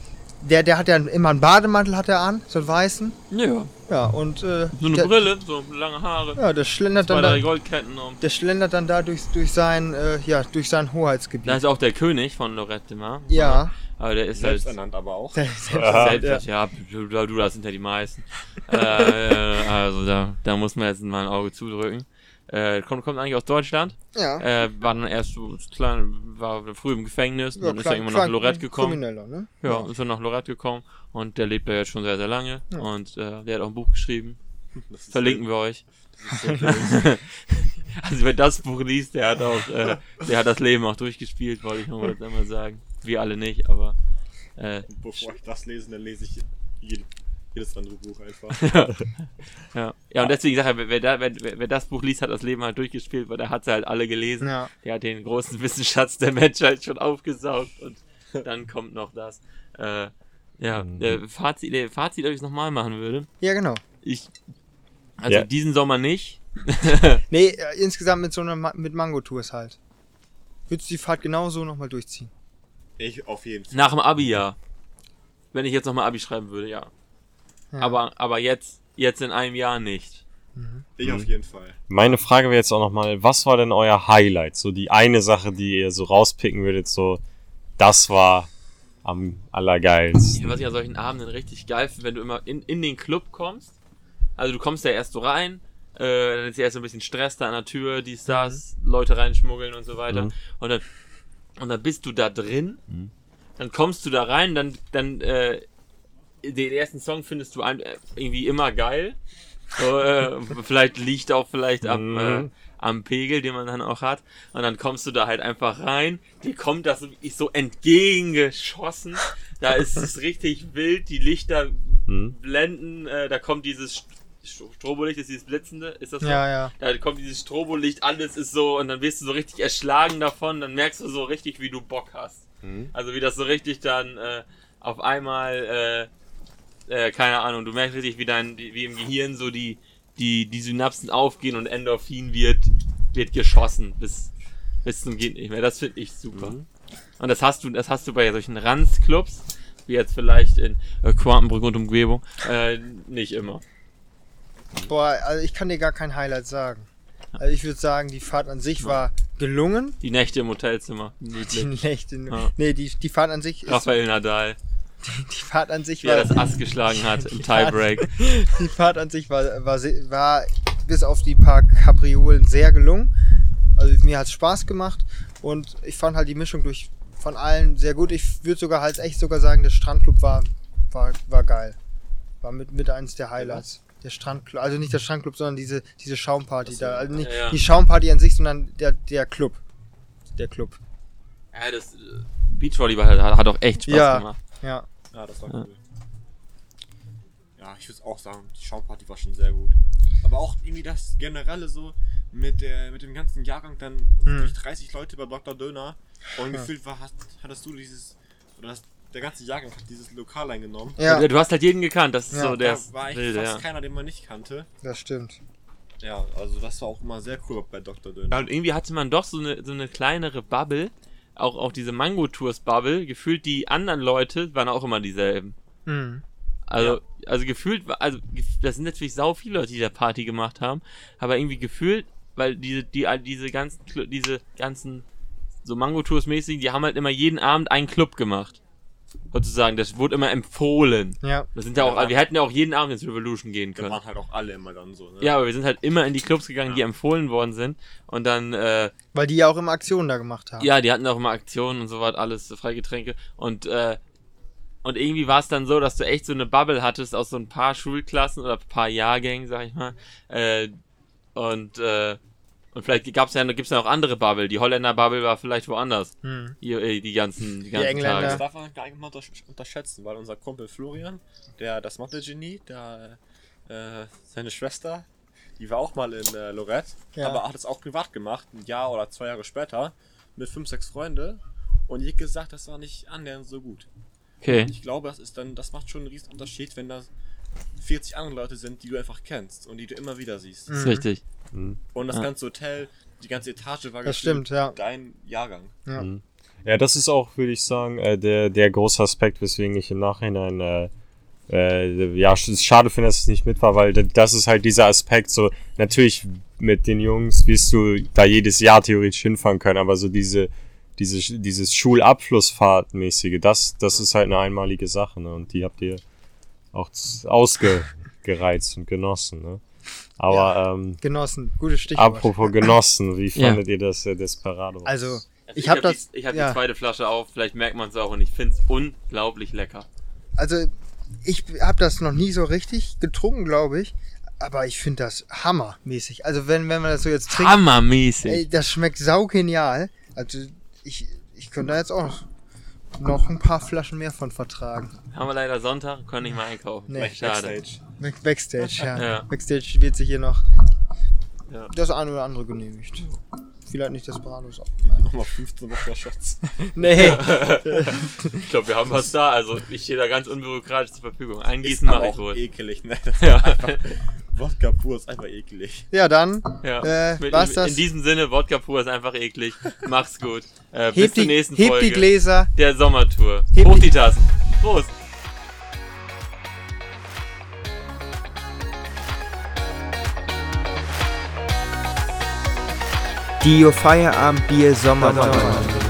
der, der hat ja immer einen Bademantel hat er an, so einen weißen. Ja, Ja, und äh, so eine der, Brille, so lange Haare, Ja, der schlendert zwei, dann drei da, Goldketten um. der schlendert dann da durch, durch sein, äh, ja, durch sein Hoheitsgebiet. Da ist auch der König von Lorette Mar. ja. Aber der ist Selbst halt ernannt aber auch. Selbst, selbst, ja, du, du, du, das sind ja die meisten. äh, äh, also da, da muss man jetzt mal ein Auge zudrücken. Äh, kommt, kommt eigentlich aus Deutschland. ja. Äh, war dann erst so klein, war früh im Gefängnis, dann ist er irgendwann nach Lorette gekommen. Krimineller, ne? Ja, ist er nach Lorette gekommen und der lebt da jetzt schon sehr, sehr lange. Ja. Und äh, der hat auch ein Buch geschrieben. Verlinken wir euch. Also wer das Buch liest, der hat auch, äh, der hat das Leben auch durchgespielt, wollte ich nur mal einmal sagen. Wir alle nicht, aber äh, Bevor ich das lese, dann lese ich jed- jedes andere Buch einfach. ja. Ja, und deswegen sage ich, wer, wer, da- wer, wer das Buch liest, hat das Leben halt durchgespielt, weil der hat sie halt alle gelesen. Ja. Der hat den großen Wissensschatz der Menschheit schon aufgesaugt und dann kommt noch das. Äh, ja, äh, Fazit, äh, Fazit, ob ich es nochmal machen würde. Ja, genau. Ich, also Ja. diesen Sommer nicht. Nee, äh, insgesamt mit so einer Ma mit Mango-Tours halt. Würdest du die Fahrt genauso nochmal durchziehen? Ich auf jeden Fall. Nach dem Abi, ja. Wenn ich jetzt nochmal Abi schreiben würde, ja. Ja. Aber, aber jetzt, jetzt in einem Jahr nicht. Ich Mhm. auf jeden Fall. Meine Frage wäre jetzt auch nochmal, was war denn euer Highlight? So die eine Sache, die ihr so rauspicken würdet, so, das war am allergeilsten. Was ich an solchen Abenden richtig geil finde, wenn du immer in, in den Club kommst. Also du kommst ja erst so rein, äh, dann ist ja erst so ein bisschen Stress da an der Tür, dies, das, Leute reinschmuggeln und so weiter. Mhm. Und dann und dann bist du da drin, Mhm. dann kommst du da rein, dann, dann äh, den ersten Song findest du ein, äh, irgendwie immer geil. So, äh, vielleicht liegt auch vielleicht am, Mhm. äh, am Pegel, den man dann auch hat. Und dann kommst du da halt einfach rein. Dir kommt das so, ist so entgegengeschossen. Da ist es richtig wild. Die Lichter Mhm. blenden. Äh, da kommt dieses St- Strobolicht, ist dieses blitzende. Ist das so? Ja, ja. Da kommt dieses Strobolicht, alles ist so. Und dann wirst du so richtig erschlagen davon. Dann merkst du so richtig, wie du Bock hast. Mhm. Also wie das so richtig dann äh, auf einmal, äh, keine Ahnung, du merkst richtig, wie dein, wie im Gehirn so die, die, die Synapsen aufgehen und Endorphin wird, wird geschossen bis, bis zum geht nicht mehr. Das finde ich super. Mhm. Und das hast du, das hast du bei solchen Ranzclubs, wie jetzt vielleicht in äh, Quantenbrück und Umgebung, äh, nicht immer. Boah, also ich kann dir gar kein Highlight sagen. Also ich würde sagen, die Fahrt an sich war gelungen. Die Nächte im Hotelzimmer. Die Niedlich. Nächte, Ja. nee, die, die Fahrt an sich ist, Rafael Nadal, die Fahrt an sich war, das Ass geschlagen hat im Die Tiebreak. die Fahrt an sich war, war, war bis auf die paar Kapriolen sehr gelungen. Also mir hat es Spaß gemacht und ich fand halt die Mischung durch von allen sehr gut. Ich würde sogar halt echt sogar sagen, der Strandclub war, war, war geil. War mit, mit eins der Highlights. Der Strandclub, also nicht der Strandclub, sondern diese, diese Schaumparty da. Also nicht Ja, ja. die Schaumparty an sich, sondern der, der Club. Der Club. Ja, das äh, Beachvolleyball hat, hat auch echt Spaß Ja. gemacht. Ja. Ja, das war Ja. cool. Ja, ich würde auch sagen, die Schaumparty war schon sehr gut. Aber auch irgendwie das Generelle so mit, der, mit dem ganzen Jahrgang dann Hm. wirklich 30 Leute bei Dr. Döner und Ja. gefühlt war, hast, hattest du dieses, oder das, der ganze Jahrgang hat dieses Lokal eingenommen. Ja, Du hast halt jeden gekannt, das ist Ja. so der da war eigentlich fast ja. keiner, den man nicht kannte. das stimmt. Ja, also das war auch immer sehr cool bei Dr. Döner. ja. Und irgendwie hatte man doch so eine, so eine kleinere Bubble, auch, auch diese Mango-Tours-Bubble, gefühlt die anderen Leute waren auch immer dieselben. Mhm. Also, also gefühlt, war- also das sind natürlich sau viele Leute, die da Party gemacht haben, aber irgendwie gefühlt, weil diese, die, all diese ganzen, diese ganzen, so Mango-Tours-mäßig, die haben halt immer jeden Abend einen Club gemacht. Sozusagen, das wurde immer empfohlen. Ja. Das sind ja auch, Ja. wir hätten ja auch jeden Abend ins Revolution gehen Da können. waren halt auch alle immer dann so. Ne? Ja, aber wir sind halt immer in die Clubs gegangen, die Ja. empfohlen worden sind. Und dann, äh, Weil die ja auch immer Aktionen da gemacht haben. ja, die hatten auch immer Aktionen und so was, alles äh, Freigetränke. Und, äh, und irgendwie war es dann so, dass du echt so eine Bubble hattest aus so ein paar Schulklassen oder ein paar Jahrgängen, sag ich mal. Äh, und, äh, und vielleicht gab's ja, gibt's ja noch andere Bubble. Die Holländer Bubble war vielleicht woanders. Hm. Äh, die ganzen, die ganzen Engländer. Das Tage. darf man gar nicht mal untersch- unterschätzen, weil unser Kumpel Florian, der das Mathe-Genie, der äh, seine Schwester, die war auch mal in äh, Lorette, Ja. aber hat es auch privat gemacht, ein Jahr oder zwei Jahre später, mit fünf, sechs Freunde. Und die hat gesagt, das war nicht annähernd so gut. Okay. Ich glaube, das ist dann, das macht schon einen riesen Unterschied, wenn da 40 andere Leute sind, die du einfach kennst und die du immer wieder siehst. Das ist Mhm. richtig. Mhm. Und das Ja. ganze Hotel, die ganze Etage war Das stimmt, ja. dein Jahrgang. Ja. Mhm. Ja, das ist auch, würde ich sagen, äh, der, der große Aspekt, weswegen ich im Nachhinein äh, äh, ja, schade finde, dass ich nicht mit war, weil das ist halt dieser Aspekt, so natürlich mit den Jungs wirst du da jedes Jahr theoretisch hinfahren können, aber so diese, diese dieses Schulabschlussfahrtmäßige, das, das ist halt eine einmalige Sache, ne? Und die habt ihr auch ausgereizt und genossen, ne? Aber ähm, Genossen, gutes Stichwort. apropos genossen, wie Ja. fandet ihr das äh, Desperado? Also, ich ich hab hab das- Die, ich habe ja. die zweite Flasche auf, vielleicht merkt man es auch und ich find's unglaublich lecker. also ich habe das noch nie so richtig getrunken, glaube ich. Aber ich finde das hammermäßig. Also wenn, wenn man das so jetzt trinkt, Hammermäßig. ey, das schmeckt saugenial. Also ich, ich könnte da jetzt auch noch ein paar Flaschen mehr von vertragen. Haben wir leider Sonntag, können nicht mal einkaufen. Nee. Schade. Backstage. Back- Backstage, ja. Ja. Backstage wird sich hier noch Ja. das eine oder andere genehmigt. Vielleicht nicht Desperados auch. Nochmal 15 Wochen Shots. Nee. Ich glaube, wir haben was da. Also ich stehe da ganz unbürokratisch zur Verfügung. Eingießen mache ich wohl. ekelig, ne? Ja. Wodka pur ist einfach eklig. ja, dann ja. Äh, Mit- war's in, das? in diesem Sinne, Wodka pur ist einfach eklig. Mach's gut. Äh, bis heb zur die, nächsten heb Folge die Gläser. der Sommertour. Heb Hoch die- die Tassen. Prost. Dio Feierabend Bier Sommer.